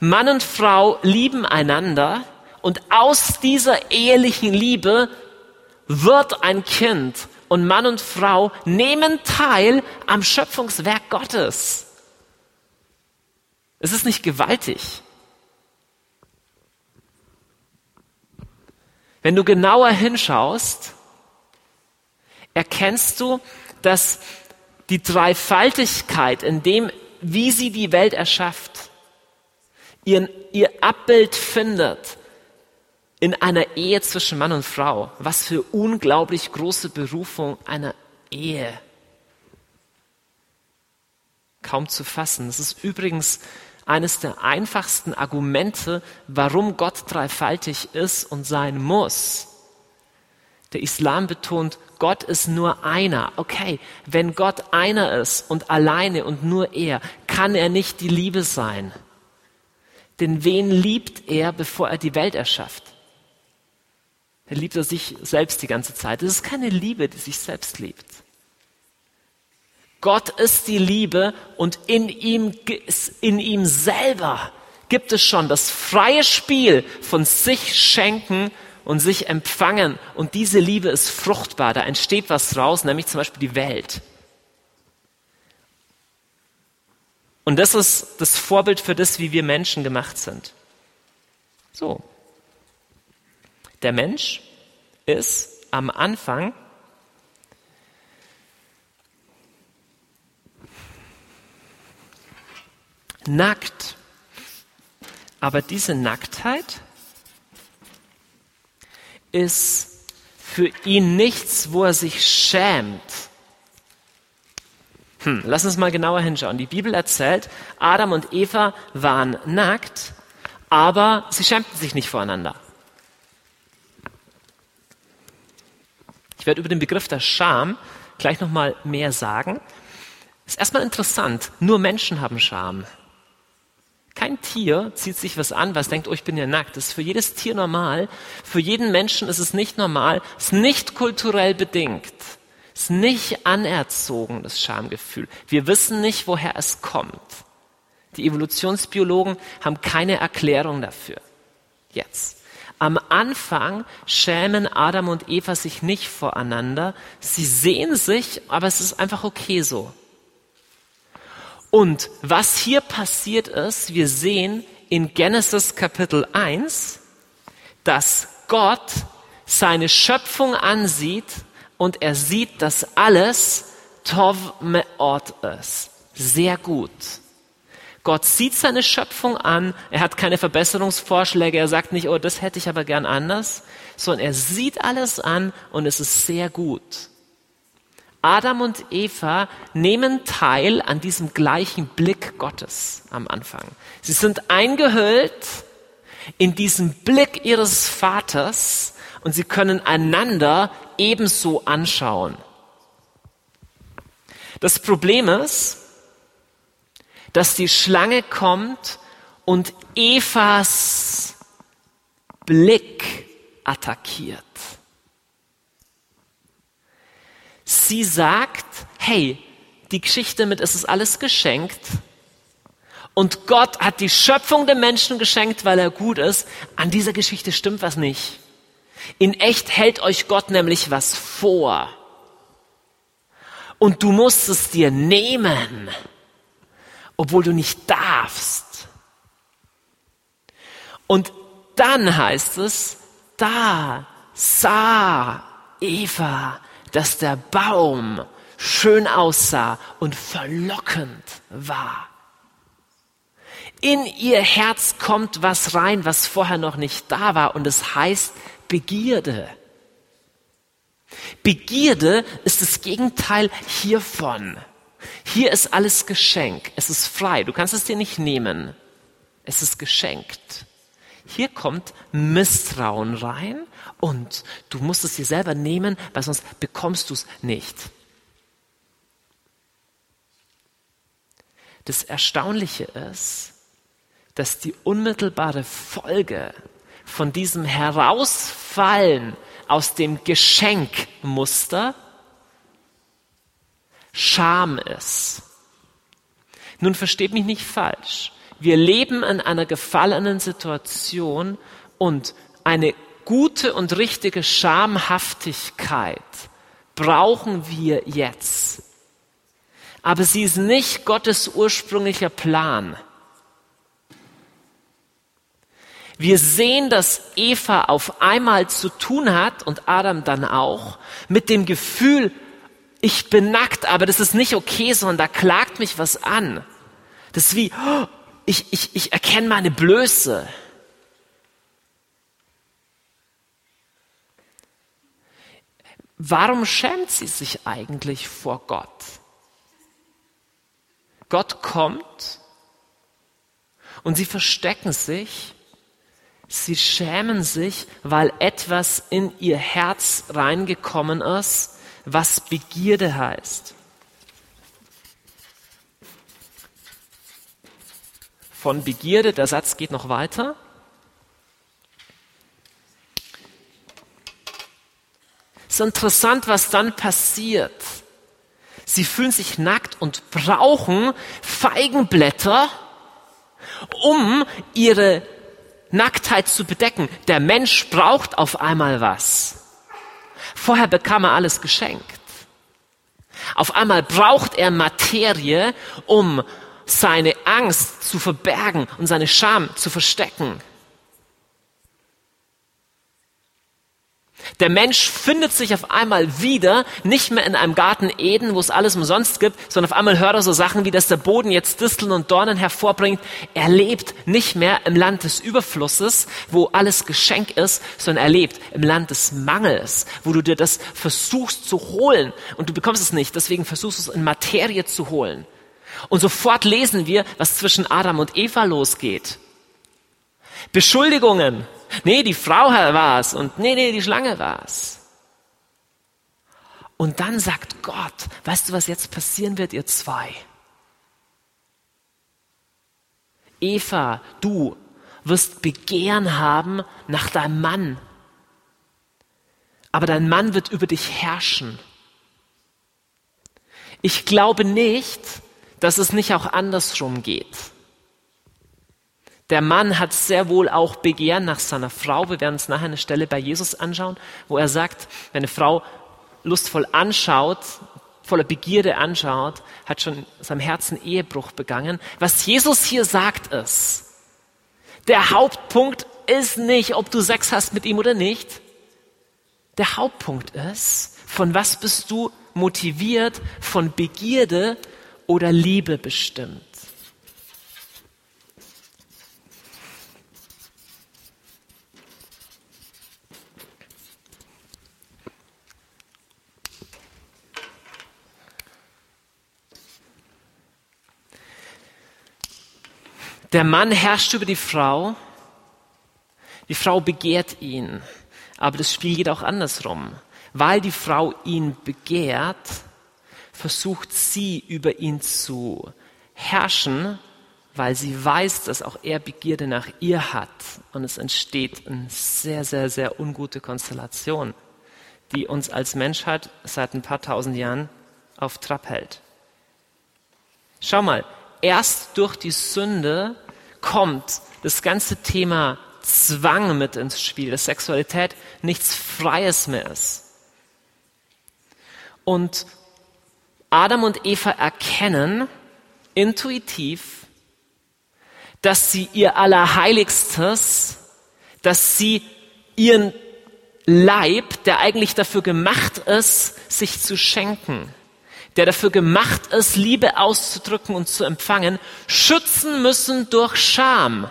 Mann und Frau lieben einander und aus dieser ehelichen Liebe wird ein Kind und Mann und Frau nehmen teil am Schöpfungswerk Gottes. Es ist nicht gewaltig. Wenn du genauer hinschaust, erkennst du, dass die Dreifaltigkeit in dem, wie sie die Welt erschafft, ihren, ihr Abbild findet in einer Ehe zwischen Mann und Frau. Was für unglaublich große Berufung einer Ehe. Kaum zu fassen. Das ist übrigens eines der einfachsten Argumente, warum Gott dreifaltig ist und sein muss. Der Islam betont, Gott ist nur einer. Okay, wenn Gott einer ist und alleine und nur er, kann er nicht die Liebe sein. Denn wen liebt er, bevor er die Welt erschafft? Er liebt er sich selbst die ganze Zeit. Es ist keine Liebe, die sich selbst liebt. Gott ist die Liebe und in ihm, in ihm selber gibt es schon das freie Spiel von sich schenken und sich empfangen. Und diese Liebe ist fruchtbar. Da entsteht was raus, nämlich zum Beispiel die Welt. Und das ist das Vorbild für das, wie wir Menschen gemacht sind. So. Der Mensch ist am Anfang nackt. Aber diese Nacktheit ist für ihn nichts, wo er sich schämt. Hm, lass uns mal genauer hinschauen. Die Bibel erzählt, Adam und Eva waren nackt, aber sie schämten sich nicht voreinander. Ich werde über den Begriff der Scham gleich noch mal mehr sagen. Ist erstmal interessant. Nur Menschen haben Scham. Kein Tier zieht sich was an, was denkt, oh, ich bin ja nackt. Das ist für jedes Tier normal. Für jeden Menschen ist es nicht normal. Es ist nicht kulturell bedingt. Es ist nicht anerzogen, das Schamgefühl. Wir wissen nicht, woher es kommt. Die Evolutionsbiologen haben keine Erklärung dafür. Jetzt. Am Anfang schämen Adam und Eva sich nicht voreinander. Sie sehen sich, aber es ist einfach okay so. Und was hier passiert ist, wir sehen in Genesis Kapitel 1, dass Gott seine Schöpfung ansieht und er sieht, dass alles Tov Meot ist. Sehr gut. Gott sieht seine Schöpfung an, er hat keine Verbesserungsvorschläge, er sagt nicht, oh, das hätte ich aber gern anders, sondern er sieht alles an und es ist sehr gut. Adam und Eva nehmen teil an diesem gleichen Blick Gottes am Anfang. Sie sind eingehüllt in diesen Blick ihres Vaters und sie können einander ebenso anschauen. Das Problem ist, dass die Schlange kommt und Evas Blick attackiert. Sie sagt, hey, die Geschichte mit es ist alles geschenkt und Gott hat die Schöpfung dem Menschen geschenkt, weil er gut ist. An dieser Geschichte stimmt was nicht. In echt hält euch Gott nämlich was vor. Und du musst es dir nehmen, obwohl du nicht darfst. Und dann heißt es, da sah Eva dass der Baum schön aussah und verlockend war. In ihr Herz kommt was rein, was vorher noch nicht da war, und es heißt Begierde. Begierde ist das Gegenteil hiervon. Hier ist alles Geschenk. Es ist frei. Du kannst es dir nicht nehmen. Es ist geschenkt. Hier kommt Misstrauen rein und du musst es dir selber nehmen, weil sonst bekommst du es nicht. Das Erstaunliche ist, dass die unmittelbare Folge von diesem Herausfallen aus dem Geschenkmuster Scham ist. Nun versteht mich nicht falsch. Wir leben in einer gefallenen Situation und eine gute und richtige Schamhaftigkeit brauchen wir jetzt. Aber sie ist nicht Gottes ursprünglicher Plan. Wir sehen, dass Eva auf einmal zu tun hat und Adam dann auch mit dem Gefühl, ich bin nackt, aber das ist nicht okay, sondern da klagt mich was an. Das ist wie, oh, ich, ich, ich erkenne meine Blöße. Warum schämt sie sich eigentlich vor Gott? Gott kommt und sie verstecken sich. Sie schämen sich, weil etwas in ihr Herz reingekommen ist, was Begierde heißt. Von Begierde, der Satz geht noch weiter. Ist interessant, was dann passiert. Sie fühlen sich nackt und brauchen Feigenblätter, um ihre Nacktheit zu bedecken. Der Mensch braucht auf einmal was. Vorher bekam er alles geschenkt. Auf einmal braucht er Materie, um seine Angst zu verbergen und seine Scham zu verstecken. Der Mensch findet sich auf einmal wieder, nicht mehr in einem Garten Eden, wo es alles umsonst gibt, sondern auf einmal hört er so Sachen wie, dass der Boden jetzt Disteln und Dornen hervorbringt. Er lebt nicht mehr im Land des Überflusses, wo alles Geschenk ist, sondern er lebt im Land des Mangels, wo du dir das versuchst zu holen und du bekommst es nicht, deswegen versuchst du es in Materie zu holen. Und sofort lesen wir, was zwischen Adam und Eva losgeht. Beschuldigungen, Nee, die Frau war es und nee, nee, die Schlange war es. Und dann sagt Gott, weißt du, was jetzt passieren wird, ihr zwei? Eva, du wirst Begehren haben nach deinem Mann. Aber dein Mann wird über dich herrschen. Ich glaube nicht, dass es nicht auch andersrum geht. Der Mann hat sehr wohl auch Begehren nach seiner Frau. Wir werden uns nachher eine Stelle bei Jesus anschauen, wo er sagt, wenn eine Frau lustvoll anschaut, voller Begierde anschaut, hat schon in seinem Herzen Ehebruch begangen. Was Jesus hier sagt ist, der Hauptpunkt ist nicht, ob du Sex hast mit ihm oder nicht. Der Hauptpunkt ist, von was bist du motiviert, von Begierde oder Liebe bestimmt. Der Mann herrscht über die Frau, die Frau begehrt ihn. Aber das Spiel geht auch andersrum. Weil die Frau ihn begehrt, versucht sie über ihn zu herrschen, weil sie weiß, dass auch er Begierde nach ihr hat. Und es entsteht eine sehr, sehr, sehr ungute Konstellation, die uns als Menschheit seit ein paar tausend Jahren auf Trab hält. Schau mal, erst durch die Sünde kommt das ganze Thema Zwang mit ins Spiel, dass Sexualität nichts Freies mehr ist. Und Adam und Eva erkennen intuitiv, dass sie ihr Allerheiligstes, dass sie ihren Leib, der eigentlich dafür gemacht ist, sich zu schenken, der dafür gemacht ist, Liebe auszudrücken und zu empfangen, schützen müssen durch Scham.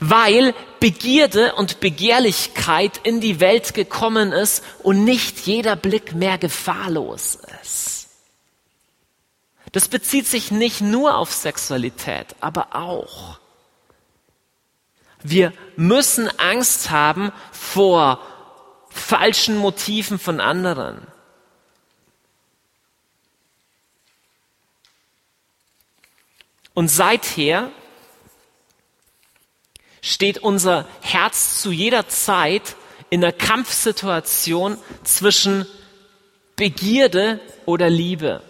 Weil Begierde und Begehrlichkeit in die Welt gekommen ist und nicht jeder Blick mehr gefahrlos ist. Das bezieht sich nicht nur auf Sexualität, aber auch. Wir müssen Angst haben vor falschen Motiven von anderen. Und seither steht unser Herz zu jeder Zeit in einer Kampfsituation zwischen Begierde oder Liebe.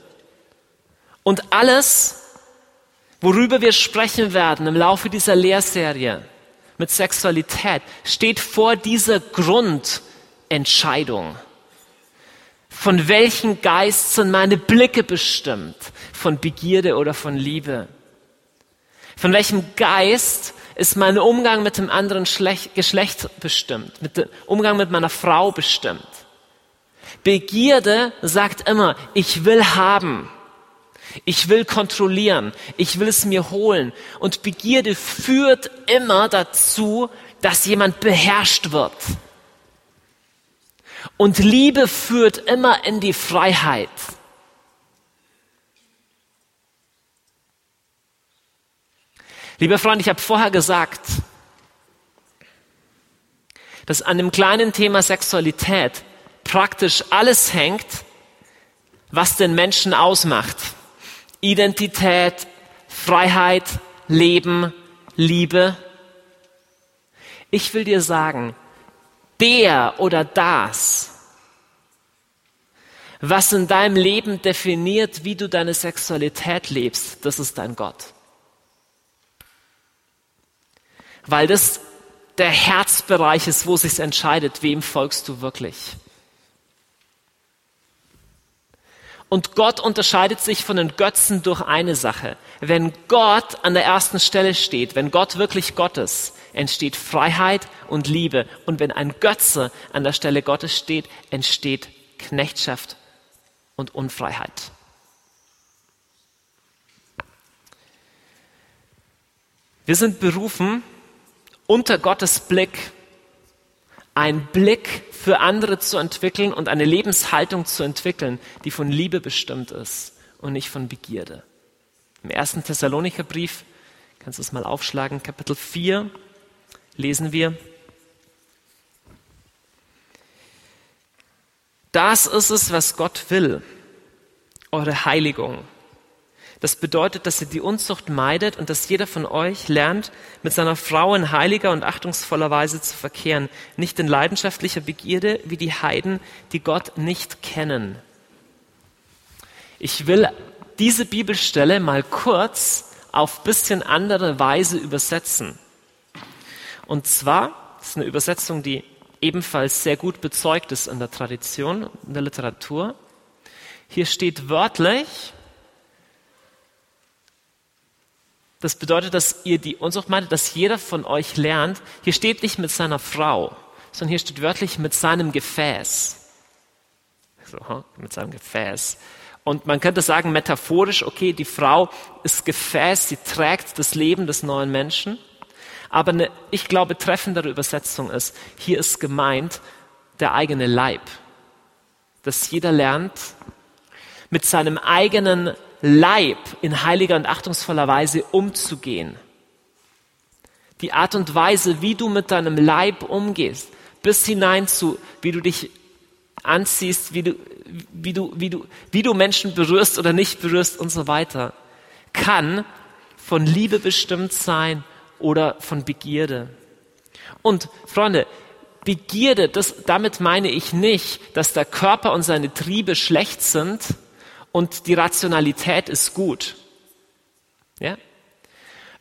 Und alles, worüber wir sprechen werden im Laufe dieser Lehrserie mit Sexualität, steht vor dieser Grundentscheidung. Von welchem Geist sind meine Blicke bestimmt? Von Begierde oder von Liebe? Von welchem Geist ist mein Umgang mit dem anderen Geschlecht bestimmt? Mit dem Umgang mit meiner Frau bestimmt? Begierde sagt immer, ich will haben. Ich will kontrollieren. Ich will es mir holen. Und Begierde führt immer dazu, dass jemand beherrscht wird. Und Liebe führt immer in die Freiheit. Lieber Freund, ich habe vorher gesagt, dass an dem kleinen Thema Sexualität praktisch alles hängt, was den Menschen ausmacht. Identität, Freiheit, Leben, Liebe. Ich will dir sagen, der oder das, was in deinem Leben definiert, wie du deine Sexualität lebst, das ist dein Gott. Weil das der Herzbereich ist, wo sich entscheidet, wem folgst du wirklich. Und Gott unterscheidet sich von den Götzen durch eine Sache. Wenn Gott an der ersten Stelle steht, wenn Gott wirklich Gott ist, entsteht Freiheit und Liebe. Und wenn ein Götze an der Stelle Gottes steht, entsteht Knechtschaft und Unfreiheit. Wir sind berufen, unter Gottes Blick einen Blick für andere zu entwickeln und eine Lebenshaltung zu entwickeln, die von Liebe bestimmt ist und nicht von Begierde. Im ersten Thessalonicher Brief, kannst du es mal aufschlagen, Kapitel 4, lesen wir, Das ist es, was Gott will, eure Heiligung das bedeutet, dass ihr die Unzucht meidet und dass jeder von euch lernt, mit seiner Frau in heiliger und achtungsvoller Weise zu verkehren, nicht in leidenschaftlicher Begierde wie die Heiden, die Gott nicht kennen. Ich will diese Bibelstelle mal kurz auf bisschen andere Weise übersetzen. Und zwar, das ist eine Übersetzung, die ebenfalls sehr gut bezeugt ist in der Tradition, in der Literatur. Hier steht wörtlich, Das bedeutet, dass ihr die Unzucht meintet, dass jeder von euch lernt, hier steht nicht mit seiner Frau, sondern hier steht wörtlich mit seinem Gefäß. So, mit seinem Gefäß. Und man könnte sagen, metaphorisch, okay, die Frau ist Gefäß, sie trägt das Leben des neuen Menschen. Aber eine, ich glaube, treffendere Übersetzung ist, hier ist gemeint der eigene Leib. Dass jeder lernt, mit seinem eigenen Leib in heiliger und achtungsvoller Weise umzugehen. Die Art und Weise, wie du mit deinem Leib umgehst, bis hinein zu, wie du dich anziehst, wie du, wie du, wie du, wie du Menschen berührst oder nicht berührst und so weiter, kann von Liebe bestimmt sein oder von Begierde. Und Freunde, Begierde, das, damit meine ich nicht, dass der Körper und seine Triebe schlecht sind, und die Rationalität ist gut. Ja?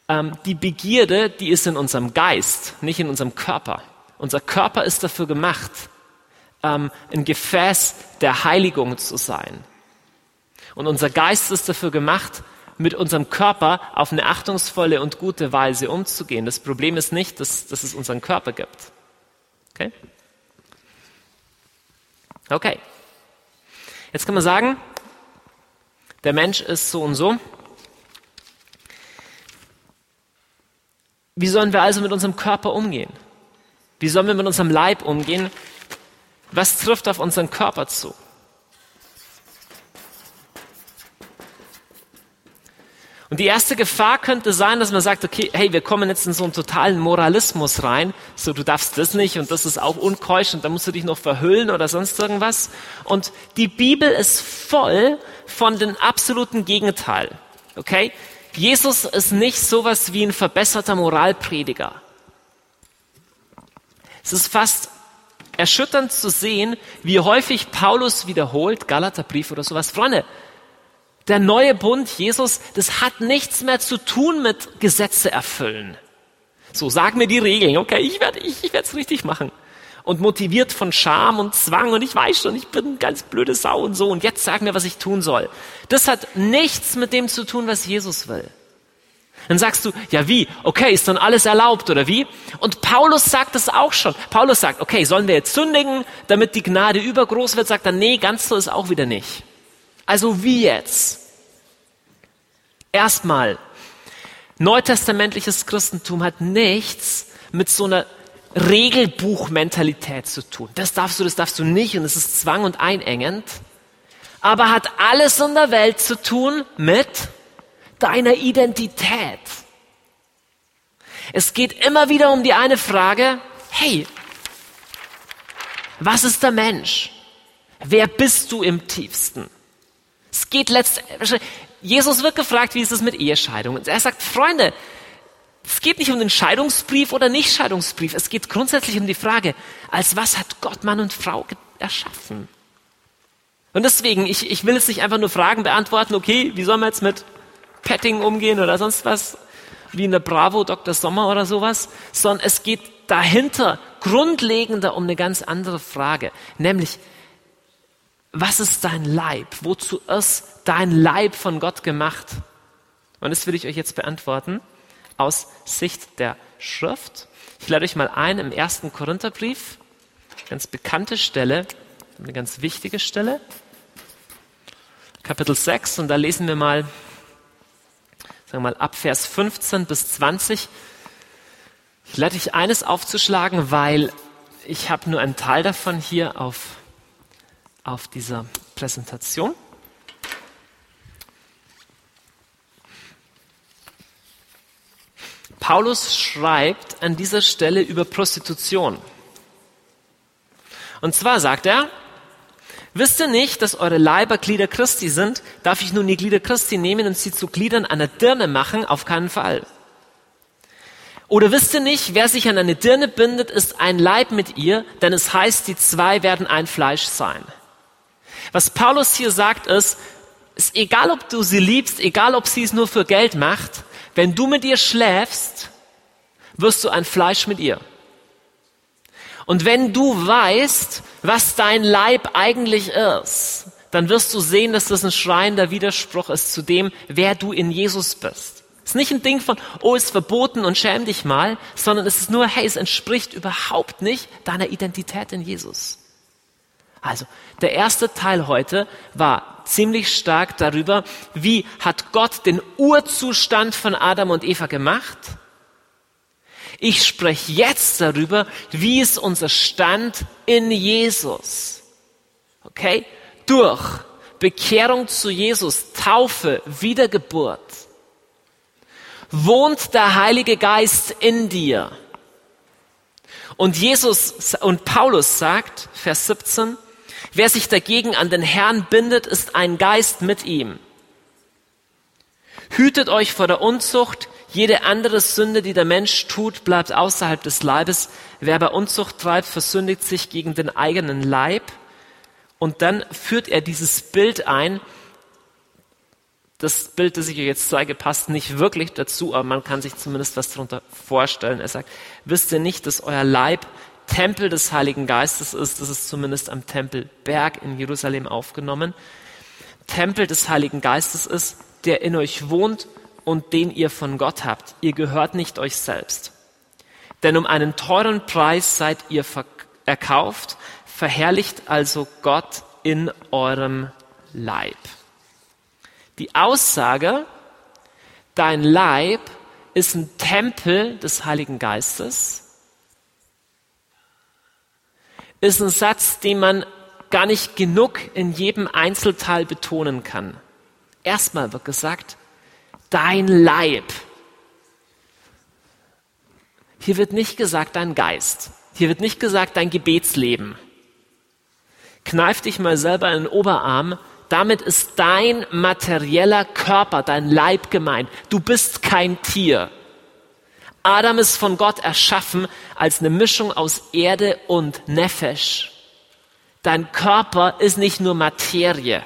Ähm, die Begierde, die ist in unserem Geist, nicht in unserem Körper. Unser Körper ist dafür gemacht, ähm, ein Gefäß der Heiligung zu sein. Und unser Geist ist dafür gemacht, mit unserem Körper auf eine achtungsvolle und gute Weise umzugehen. Das Problem ist nicht, dass, dass es unseren Körper gibt. Okay? Okay. Jetzt kann man sagen, der Mensch ist so und so. Wie sollen wir also mit unserem Körper umgehen? Wie sollen wir mit unserem Leib umgehen? Was trifft auf unseren Körper zu? Und die erste Gefahr könnte sein, dass man sagt, okay, hey, wir kommen jetzt in so einen totalen Moralismus rein. So, du darfst das nicht und das ist auch unkeusch und da musst du dich noch verhüllen oder sonst irgendwas. Und die Bibel ist voll von dem absoluten Gegenteil. Okay? Jesus ist nicht sowas wie ein verbesserter Moralprediger. Es ist fast erschütternd zu sehen, wie häufig Paulus wiederholt, Galaterbrief oder sowas. Freunde, der neue Bund, Jesus, das hat nichts mehr zu tun mit Gesetze erfüllen. So, sag mir die Regeln, okay, ich werde ich, ich werde es richtig machen. und motiviert von Scham und Zwang und ich weiß schon, ich bin eine ganz blöde Sau und so und jetzt sag mir, was ich tun soll. Das hat nichts mit dem zu tun, was Jesus will. Dann sagst du, ja wie? Okay, ist dann alles erlaubt oder wie? Und Paulus sagt das auch schon. Paulus sagt, okay, sollen wir jetzt sündigen, damit die Gnade übergroß wird? Sagt er, nee, ganz so ist auch wieder nicht. Also wie jetzt? Erstmal, neutestamentliches Christentum hat nichts mit so einer Regelbuchmentalität zu tun. Das darfst du, das darfst du nicht und es ist zwang und einengend. Aber hat alles in der Welt zu tun mit deiner Identität. Es geht immer wieder um die eine Frage, hey, was ist der Mensch? Wer bist du im tiefsten? Es geht letztendlich, Jesus wird gefragt, wie ist es mit Ehescheidung? Und er sagt, Freunde, es geht nicht um den Scheidungsbrief oder Nicht-Scheidungsbrief. Es geht grundsätzlich um die Frage, als was hat Gott Mann und Frau erschaffen? Und deswegen, ich, ich will jetzt nicht einfach nur Fragen beantworten, okay, wie soll man jetzt mit Petting umgehen oder sonst was, wie in der Bravo Dr. Sommer oder sowas, sondern es geht dahinter grundlegender um eine ganz andere Frage, nämlich, was ist dein Leib? Wozu ist dein Leib von Gott gemacht? Und das will ich euch jetzt beantworten aus Sicht der Schrift. Ich lade euch mal ein im ersten Korintherbrief, ganz bekannte Stelle, eine ganz wichtige Stelle, Kapitel 6, und da lesen wir mal, sagen wir mal, ab Vers 15 bis 20. Ich lade dich eines aufzuschlagen, weil ich habe nur einen Teil davon hier auf, auf dieser Präsentation. Paulus schreibt an dieser Stelle über Prostitution. Und zwar sagt er, wisst ihr nicht, dass eure Leiber Glieder Christi sind? Darf ich nun die Glieder Christi nehmen und sie zu Gliedern einer Dirne machen? Auf keinen Fall. Oder wisst ihr nicht, wer sich an eine Dirne bindet, ist ein Leib mit ihr, denn es heißt, die zwei werden ein Fleisch sein. Was Paulus hier sagt ist, ist egal ob du sie liebst, egal ob sie es nur für Geld macht, wenn du mit ihr schläfst, wirst du ein Fleisch mit ihr. Und wenn du weißt, was dein Leib eigentlich ist, dann wirst du sehen, dass das ein schreiender Widerspruch ist zu dem, wer du in Jesus bist. Es ist nicht ein Ding von, oh, ist verboten und schäm dich mal, sondern es ist nur, hey, es entspricht überhaupt nicht deiner Identität in Jesus. Also, der erste Teil heute war ziemlich stark darüber, wie hat Gott den Urzustand von Adam und Eva gemacht. Ich spreche jetzt darüber, wie ist unser Stand in Jesus. Okay? Durch Bekehrung zu Jesus, Taufe, Wiedergeburt, wohnt der Heilige Geist in dir. Und Jesus und Paulus sagt, Vers 17, Wer sich dagegen an den Herrn bindet, ist ein Geist mit ihm. Hütet euch vor der Unzucht. Jede andere Sünde, die der Mensch tut, bleibt außerhalb des Leibes. Wer bei Unzucht treibt, versündigt sich gegen den eigenen Leib. Und dann führt er dieses Bild ein. Das Bild, das ich euch jetzt zeige, passt nicht wirklich dazu, aber man kann sich zumindest was darunter vorstellen. Er sagt, wisst ihr nicht, dass euer Leib Tempel des Heiligen Geistes ist. Das ist zumindest am Tempelberg in Jerusalem aufgenommen. Tempel des Heiligen Geistes ist, der in euch wohnt und den ihr von Gott habt. Ihr gehört nicht euch selbst. Denn um einen teuren Preis seid ihr erkauft, verherrlicht also Gott in eurem Leib. Die Aussage, dein Leib ist ein Tempel des Heiligen Geistes, ist ein Satz, den man gar nicht genug in jedem Einzelteil betonen kann. Erstmal wird gesagt, dein Leib. Hier wird nicht gesagt dein Geist. Hier wird nicht gesagt dein Gebetsleben. Kneif dich mal selber in den Oberarm. Damit ist dein materieller Körper, dein Leib gemeint. Du bist kein Tier. Adam ist von Gott erschaffen als eine Mischung aus Erde und Nefesh. Dein Körper ist nicht nur Materie.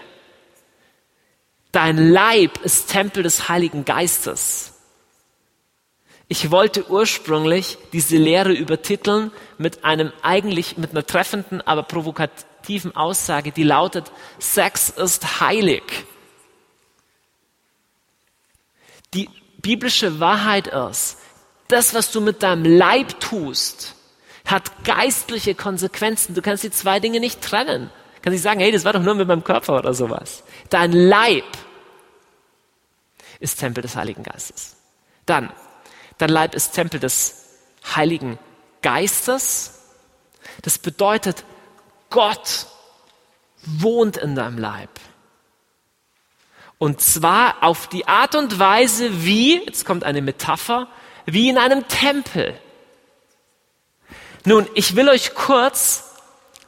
Dein Leib ist Tempel des Heiligen Geistes. Ich wollte ursprünglich diese Lehre übertiteln mit einem eigentlich, mit einer treffenden, aber provokativen Aussage, die lautet, Sex ist heilig. Die biblische Wahrheit ist, das, was du mit deinem Leib tust, hat geistliche Konsequenzen. Du kannst die zwei Dinge nicht trennen. Du kannst nicht sagen, hey, das war doch nur mit meinem Körper oder sowas. Dein Leib ist Tempel des Heiligen Geistes. Dann, dein Leib ist Tempel des Heiligen Geistes. Das bedeutet, Gott wohnt in deinem Leib. Und zwar auf die Art und Weise wie, jetzt kommt eine Metapher, wie in einem Tempel. Nun, ich will euch kurz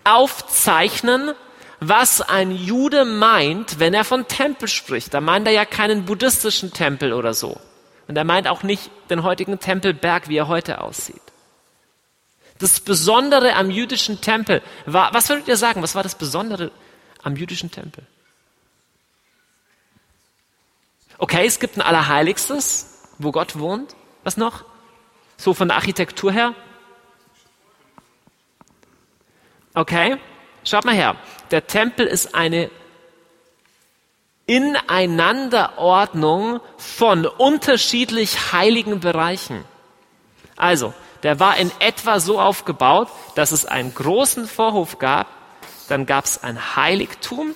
aufzeichnen, was ein Jude meint, wenn er von Tempel spricht. Da meint er ja keinen buddhistischen Tempel oder so. Und er meint auch nicht den heutigen Tempelberg, wie er heute aussieht. Das Besondere am jüdischen Tempel war, was würdet ihr sagen, was war das Besondere am jüdischen Tempel? Okay, es gibt ein Allerheiligstes, wo Gott wohnt. Was noch? So von der Architektur her? Okay, schaut mal her. Der Tempel ist eine Ineinanderordnung von unterschiedlich heiligen Bereichen. Also, der war in etwa so aufgebaut, dass es einen großen Vorhof gab, dann gab es ein Heiligtum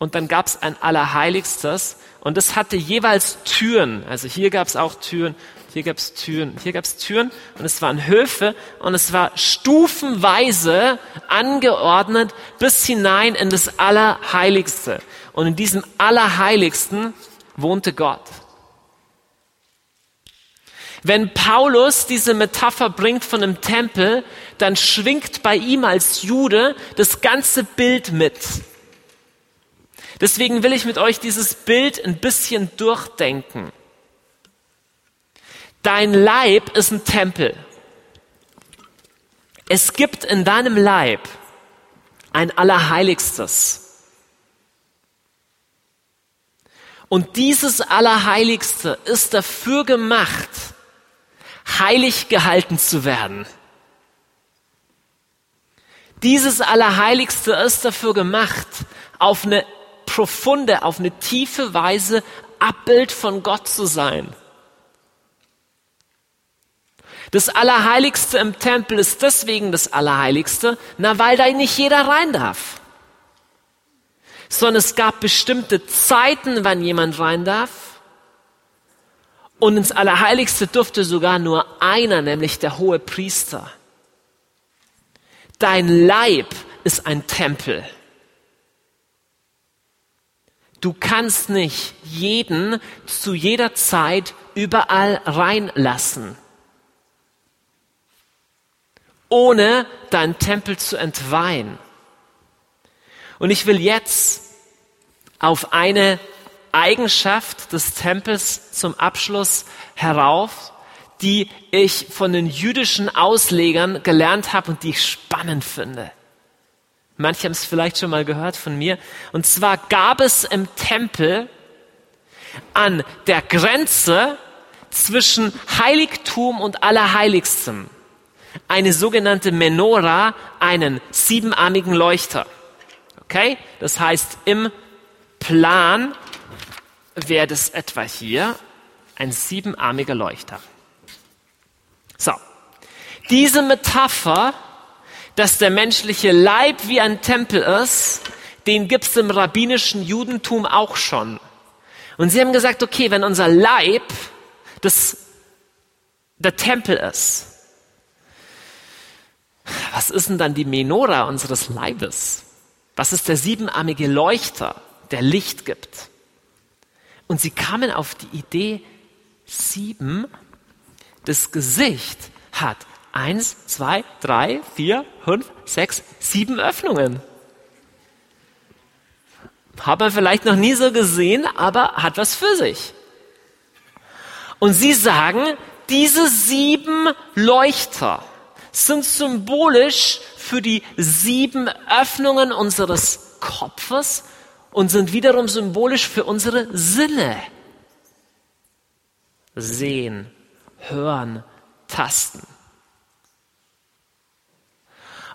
und dann gab es ein Allerheiligstes und es hatte jeweils Türen. Also hier gab es auch Türen, hier gab es Türen, hier gab es Türen und es waren Höfe und es war stufenweise angeordnet bis hinein in das Allerheiligste. Und in diesem Allerheiligsten wohnte Gott. Wenn Paulus diese Metapher bringt von einem Tempel, dann schwingt bei ihm als Jude das ganze Bild mit. Deswegen will ich mit euch dieses Bild ein bisschen durchdenken. Dein Leib ist ein Tempel. Es gibt in deinem Leib ein Allerheiligstes. Und dieses Allerheiligste ist dafür gemacht, heilig gehalten zu werden. Dieses Allerheiligste ist dafür gemacht, auf eine profunde, auf eine tiefe Weise Abbild von Gott zu sein. Das Allerheiligste im Tempel ist deswegen das Allerheiligste, na, weil da nicht jeder rein darf. Sondern es gab bestimmte Zeiten, wann jemand rein darf. Und ins Allerheiligste durfte sogar nur einer, nämlich der hohe Priester. Dein Leib ist ein Tempel. Du kannst nicht jeden zu jeder Zeit überall reinlassen ohne deinen Tempel zu entweihen. Und ich will jetzt auf eine Eigenschaft des Tempels zum Abschluss herauf, die ich von den jüdischen Auslegern gelernt habe und die ich spannend finde. Manche haben es vielleicht schon mal gehört von mir. Und zwar gab es im Tempel an der Grenze zwischen Heiligtum und Allerheiligstem eine sogenannte Menora, einen siebenarmigen Leuchter. Okay? Das heißt, im Plan wäre das etwa hier ein siebenarmiger Leuchter. So. Diese Metapher, dass der menschliche Leib wie ein Tempel ist, den gibt's im rabbinischen Judentum auch schon. Und sie haben gesagt, okay, wenn unser Leib das, der Tempel ist, was ist denn dann die Menora unseres Leibes? Was ist der siebenarmige Leuchter, der Licht gibt? Und sie kamen auf die Idee, sieben, das Gesicht hat eins, zwei, drei, vier, fünf, sechs, sieben Öffnungen. Hat man vielleicht noch nie so gesehen, aber hat was für sich. Und sie sagen, diese sieben Leuchter, sind symbolisch für die sieben Öffnungen unseres Kopfes und sind wiederum symbolisch für unsere Sinne. Sehen, hören, tasten.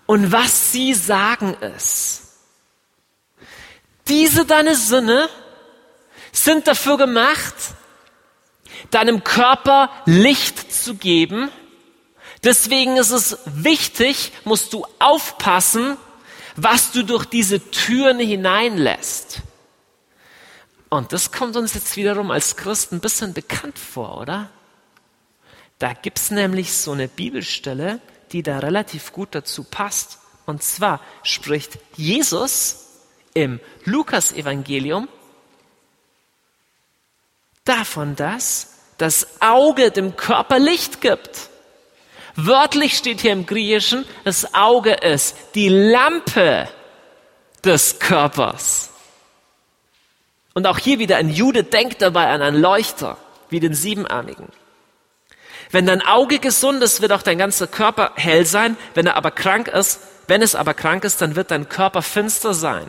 Und was sie sagen ist, diese deine Sinne sind dafür gemacht, deinem Körper Licht zu geben. Deswegen ist es wichtig, musst du aufpassen, was du durch diese Türen hineinlässt. Und das kommt uns jetzt wiederum als Christen ein bisschen bekannt vor, oder? Da gibt's nämlich so eine Bibelstelle, die da relativ gut dazu passt. Und zwar spricht Jesus im Lukas-Evangelium davon, dass das Auge dem Körper Licht gibt. Wörtlich steht hier im Griechischen, das Auge ist die Lampe des Körpers. Und auch hier wieder ein Jude denkt dabei an einen Leuchter, wie den siebenarmigen. Wenn dein Auge gesund ist, wird auch dein ganzer Körper hell sein. Wenn er aber krank ist, wenn es aber krank ist, dann wird dein Körper finster sein.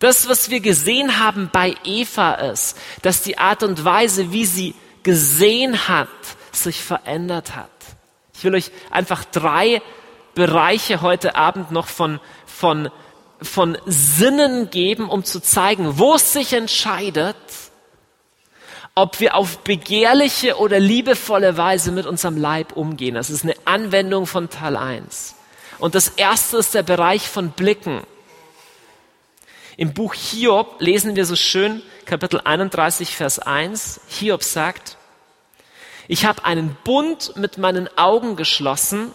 Das, was wir gesehen haben bei Eva ist, dass die Art und Weise, wie sie gesehen hat, sich verändert hat. Ich will euch einfach drei Bereiche heute Abend noch von, von, von Sinnen geben, um zu zeigen, wo es sich entscheidet, ob wir auf begehrliche oder liebevolle Weise mit unserem Leib umgehen. Das ist eine Anwendung von Teil 1. Und das erste ist der Bereich von Blicken. Im Buch Hiob lesen wir so schön, Kapitel 31, Vers 1. Hiob sagt, ich habe einen Bund mit meinen Augen geschlossen,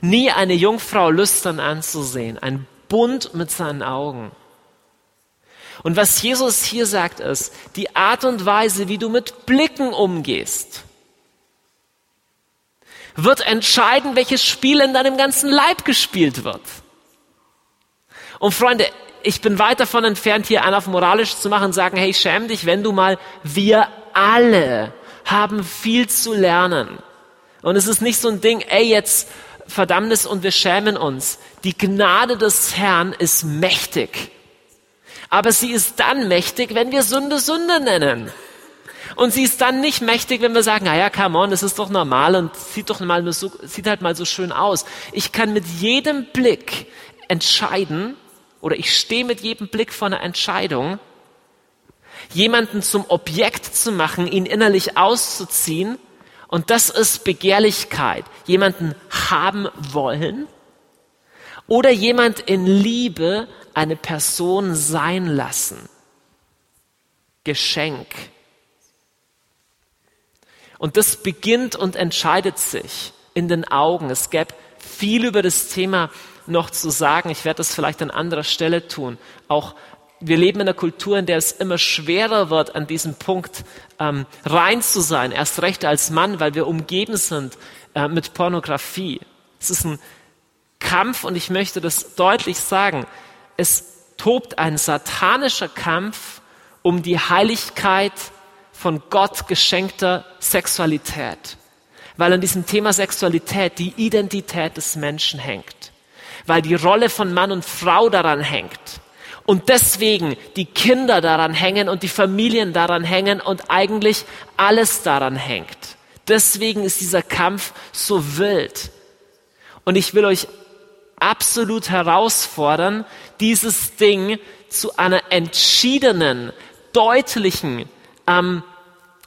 nie eine Jungfrau lüstern anzusehen. Ein Bund mit seinen Augen. Und was Jesus hier sagt ist, die Art und Weise, wie du mit Blicken umgehst, wird entscheiden, welches Spiel in deinem ganzen Leib gespielt wird. Und Freunde, ich bin weit davon entfernt, hier einen auf moralisch zu machen sagen, hey, schäm dich, wenn du mal, wir alle haben viel zu lernen. Und es ist nicht so ein Ding, ey, jetzt Verdammnis und wir schämen uns. Die Gnade des Herrn ist mächtig. Aber sie ist dann mächtig, wenn wir Sünde Sünde nennen. Und sie ist dann nicht mächtig, wenn wir sagen, naja, come on, das ist doch normal und sieht doch mal so, sieht halt mal so schön aus. Ich kann mit jedem Blick entscheiden, oder ich stehe mit jedem Blick vor einer Entscheidung, jemanden zum Objekt zu machen, ihn innerlich auszuziehen. Und das ist Begehrlichkeit. Jemanden haben wollen oder jemand in Liebe eine Person sein lassen. Geschenk. Und das beginnt und entscheidet sich in den Augen. Es gäbe viel über das Thema noch zu sagen. Ich werde das vielleicht an anderer Stelle tun. Auch wir leben in einer Kultur, in der es immer schwerer wird, an diesem Punkt ähm, rein zu sein, erst recht als Mann, weil wir umgeben sind äh, mit Pornografie. Es ist ein Kampf und ich möchte das deutlich sagen. Es tobt ein satanischer Kampf um die Heiligkeit von Gott geschenkter Sexualität, weil an diesem Thema Sexualität die Identität des Menschen hängt weil die Rolle von Mann und Frau daran hängt. Und deswegen die Kinder daran hängen und die Familien daran hängen und eigentlich alles daran hängt. Deswegen ist dieser Kampf so wild. Und ich will euch absolut herausfordern, dieses Ding zu einer entschiedenen, deutlichen, ähm,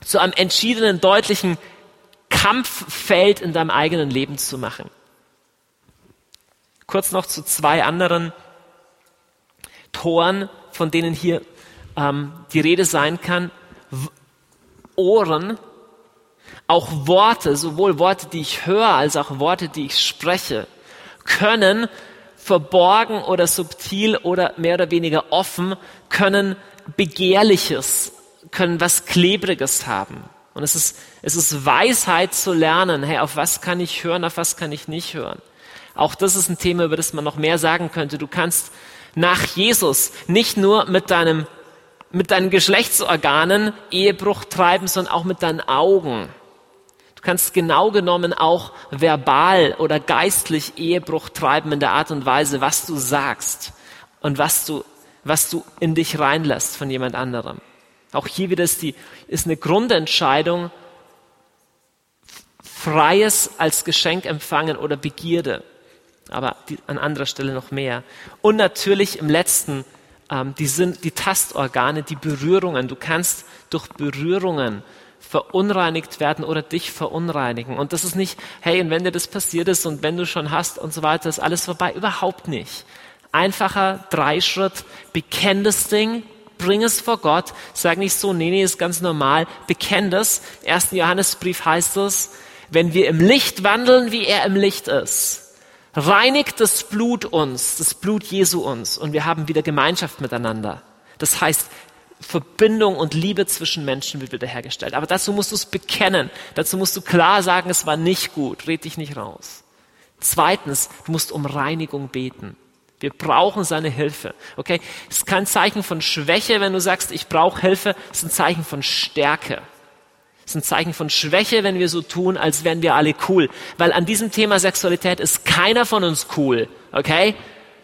zu einem entschiedenen, deutlichen Kampffeld in deinem eigenen Leben zu machen. Kurz noch zu zwei anderen Toren, von denen hier ähm, die Rede sein kann. Ohren, auch Worte, sowohl Worte, die ich höre, als auch Worte, die ich spreche, können verborgen oder subtil oder mehr oder weniger offen, können Begehrliches, können was Klebriges haben. Und es ist, es ist Weisheit zu lernen, hey, auf was kann ich hören, auf was kann ich nicht hören. Auch das ist ein Thema, über das man noch mehr sagen könnte. Du kannst nach Jesus nicht nur mit deinem, mit deinen Geschlechtsorganen Ehebruch treiben, sondern auch mit deinen Augen. Kannst genau genommen auch verbal oder geistlich Ehebruch treiben in der Art und Weise, was du sagst und was du, was du in dich reinlässt von jemand anderem. Auch hier wieder ist, die, ist eine Grundentscheidung, Freies als Geschenk empfangen oder Begierde. Aber die, an anderer Stelle noch mehr. Und natürlich im letzten, ähm, die sind die Tastorgane, die Berührungen. Du kannst durch Berührungen verunreinigt werden oder dich verunreinigen. Und das ist nicht, hey, und wenn dir das passiert ist und wenn du schon hast und so weiter, ist alles vorbei. Überhaupt nicht. Einfacher Dreischritt, bekenn das Ding, bring es vor Gott, sag nicht so, nee, nee, ist ganz normal, bekenn das. Ersten Johannesbrief heißt es, wenn wir im Licht wandeln, wie er im Licht ist, reinigt das Blut uns, das Blut Jesu uns und wir haben wieder Gemeinschaft miteinander. Das heißt, Verbindung und Liebe zwischen Menschen wird wiederhergestellt. Aber dazu musst du es bekennen. Dazu musst du klar sagen, es war nicht gut. Red dich nicht raus. Zweitens, du musst um Reinigung beten. Wir brauchen seine Hilfe. Okay? Es ist kein Zeichen von Schwäche, wenn du sagst, ich brauche Hilfe. Es ist ein Zeichen von Stärke. Es ist ein Zeichen von Schwäche, wenn wir so tun, als wären wir alle cool. Weil an diesem Thema Sexualität ist keiner von uns cool. Okay?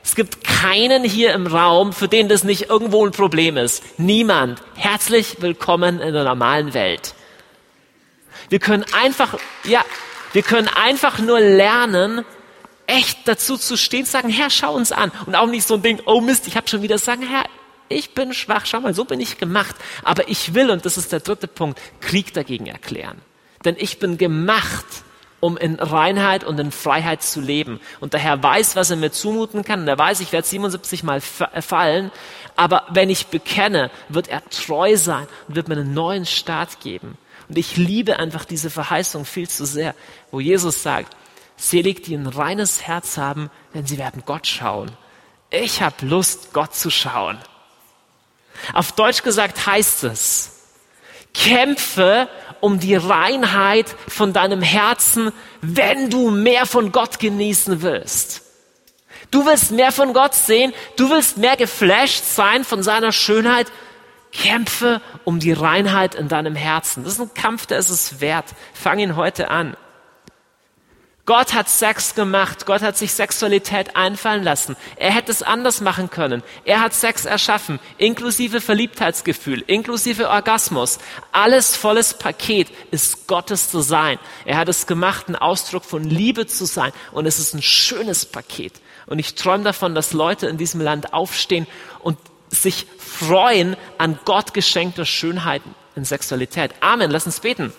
Es gibt keinen hier im Raum, für den das nicht irgendwo ein Problem ist. Niemand. Herzlich willkommen in der normalen Welt. Wir können einfach, ja, wir können einfach nur lernen, echt dazu zu stehen, zu sagen, Herr, schau uns an. Und auch nicht so ein Ding, oh Mist, ich habe schon wieder sagen, Herr, ich bin schwach, schau mal, so bin ich gemacht. Aber ich will, und das ist der dritte Punkt, Krieg dagegen erklären. Denn ich bin gemacht, um in Reinheit und in Freiheit zu leben. Und der Herr weiß, was er mir zumuten kann. Und er weiß, ich werde 77 Mal äh, fallen. Aber wenn ich bekenne, wird er treu sein und wird mir einen neuen Start geben. Und ich liebe einfach diese Verheißung viel zu sehr, wo Jesus sagt, Selig, die ein reines Herz haben, denn sie werden Gott schauen. Ich habe Lust, Gott zu schauen. Auf Deutsch gesagt heißt es, kämpfe um die Reinheit von deinem Herzen, wenn du mehr von Gott genießen willst. Du willst mehr von Gott sehen, du willst mehr geflasht sein von seiner Schönheit. Kämpfe um die Reinheit in deinem Herzen. Das ist ein Kampf, der ist es wert. Fang ihn heute an. Gott hat Sex gemacht. Gott hat sich Sexualität einfallen lassen. Er hätte es anders machen können. Er hat Sex erschaffen, inklusive Verliebtheitsgefühl, inklusive Orgasmus. Alles volles Paket ist Gottes zu sein. Er hat es gemacht, ein Ausdruck von Liebe zu sein. Und es ist ein schönes Paket. Und ich träume davon, dass Leute in diesem Land aufstehen und sich freuen an Gott geschenkter Schönheiten in Sexualität. Amen. Lass uns beten.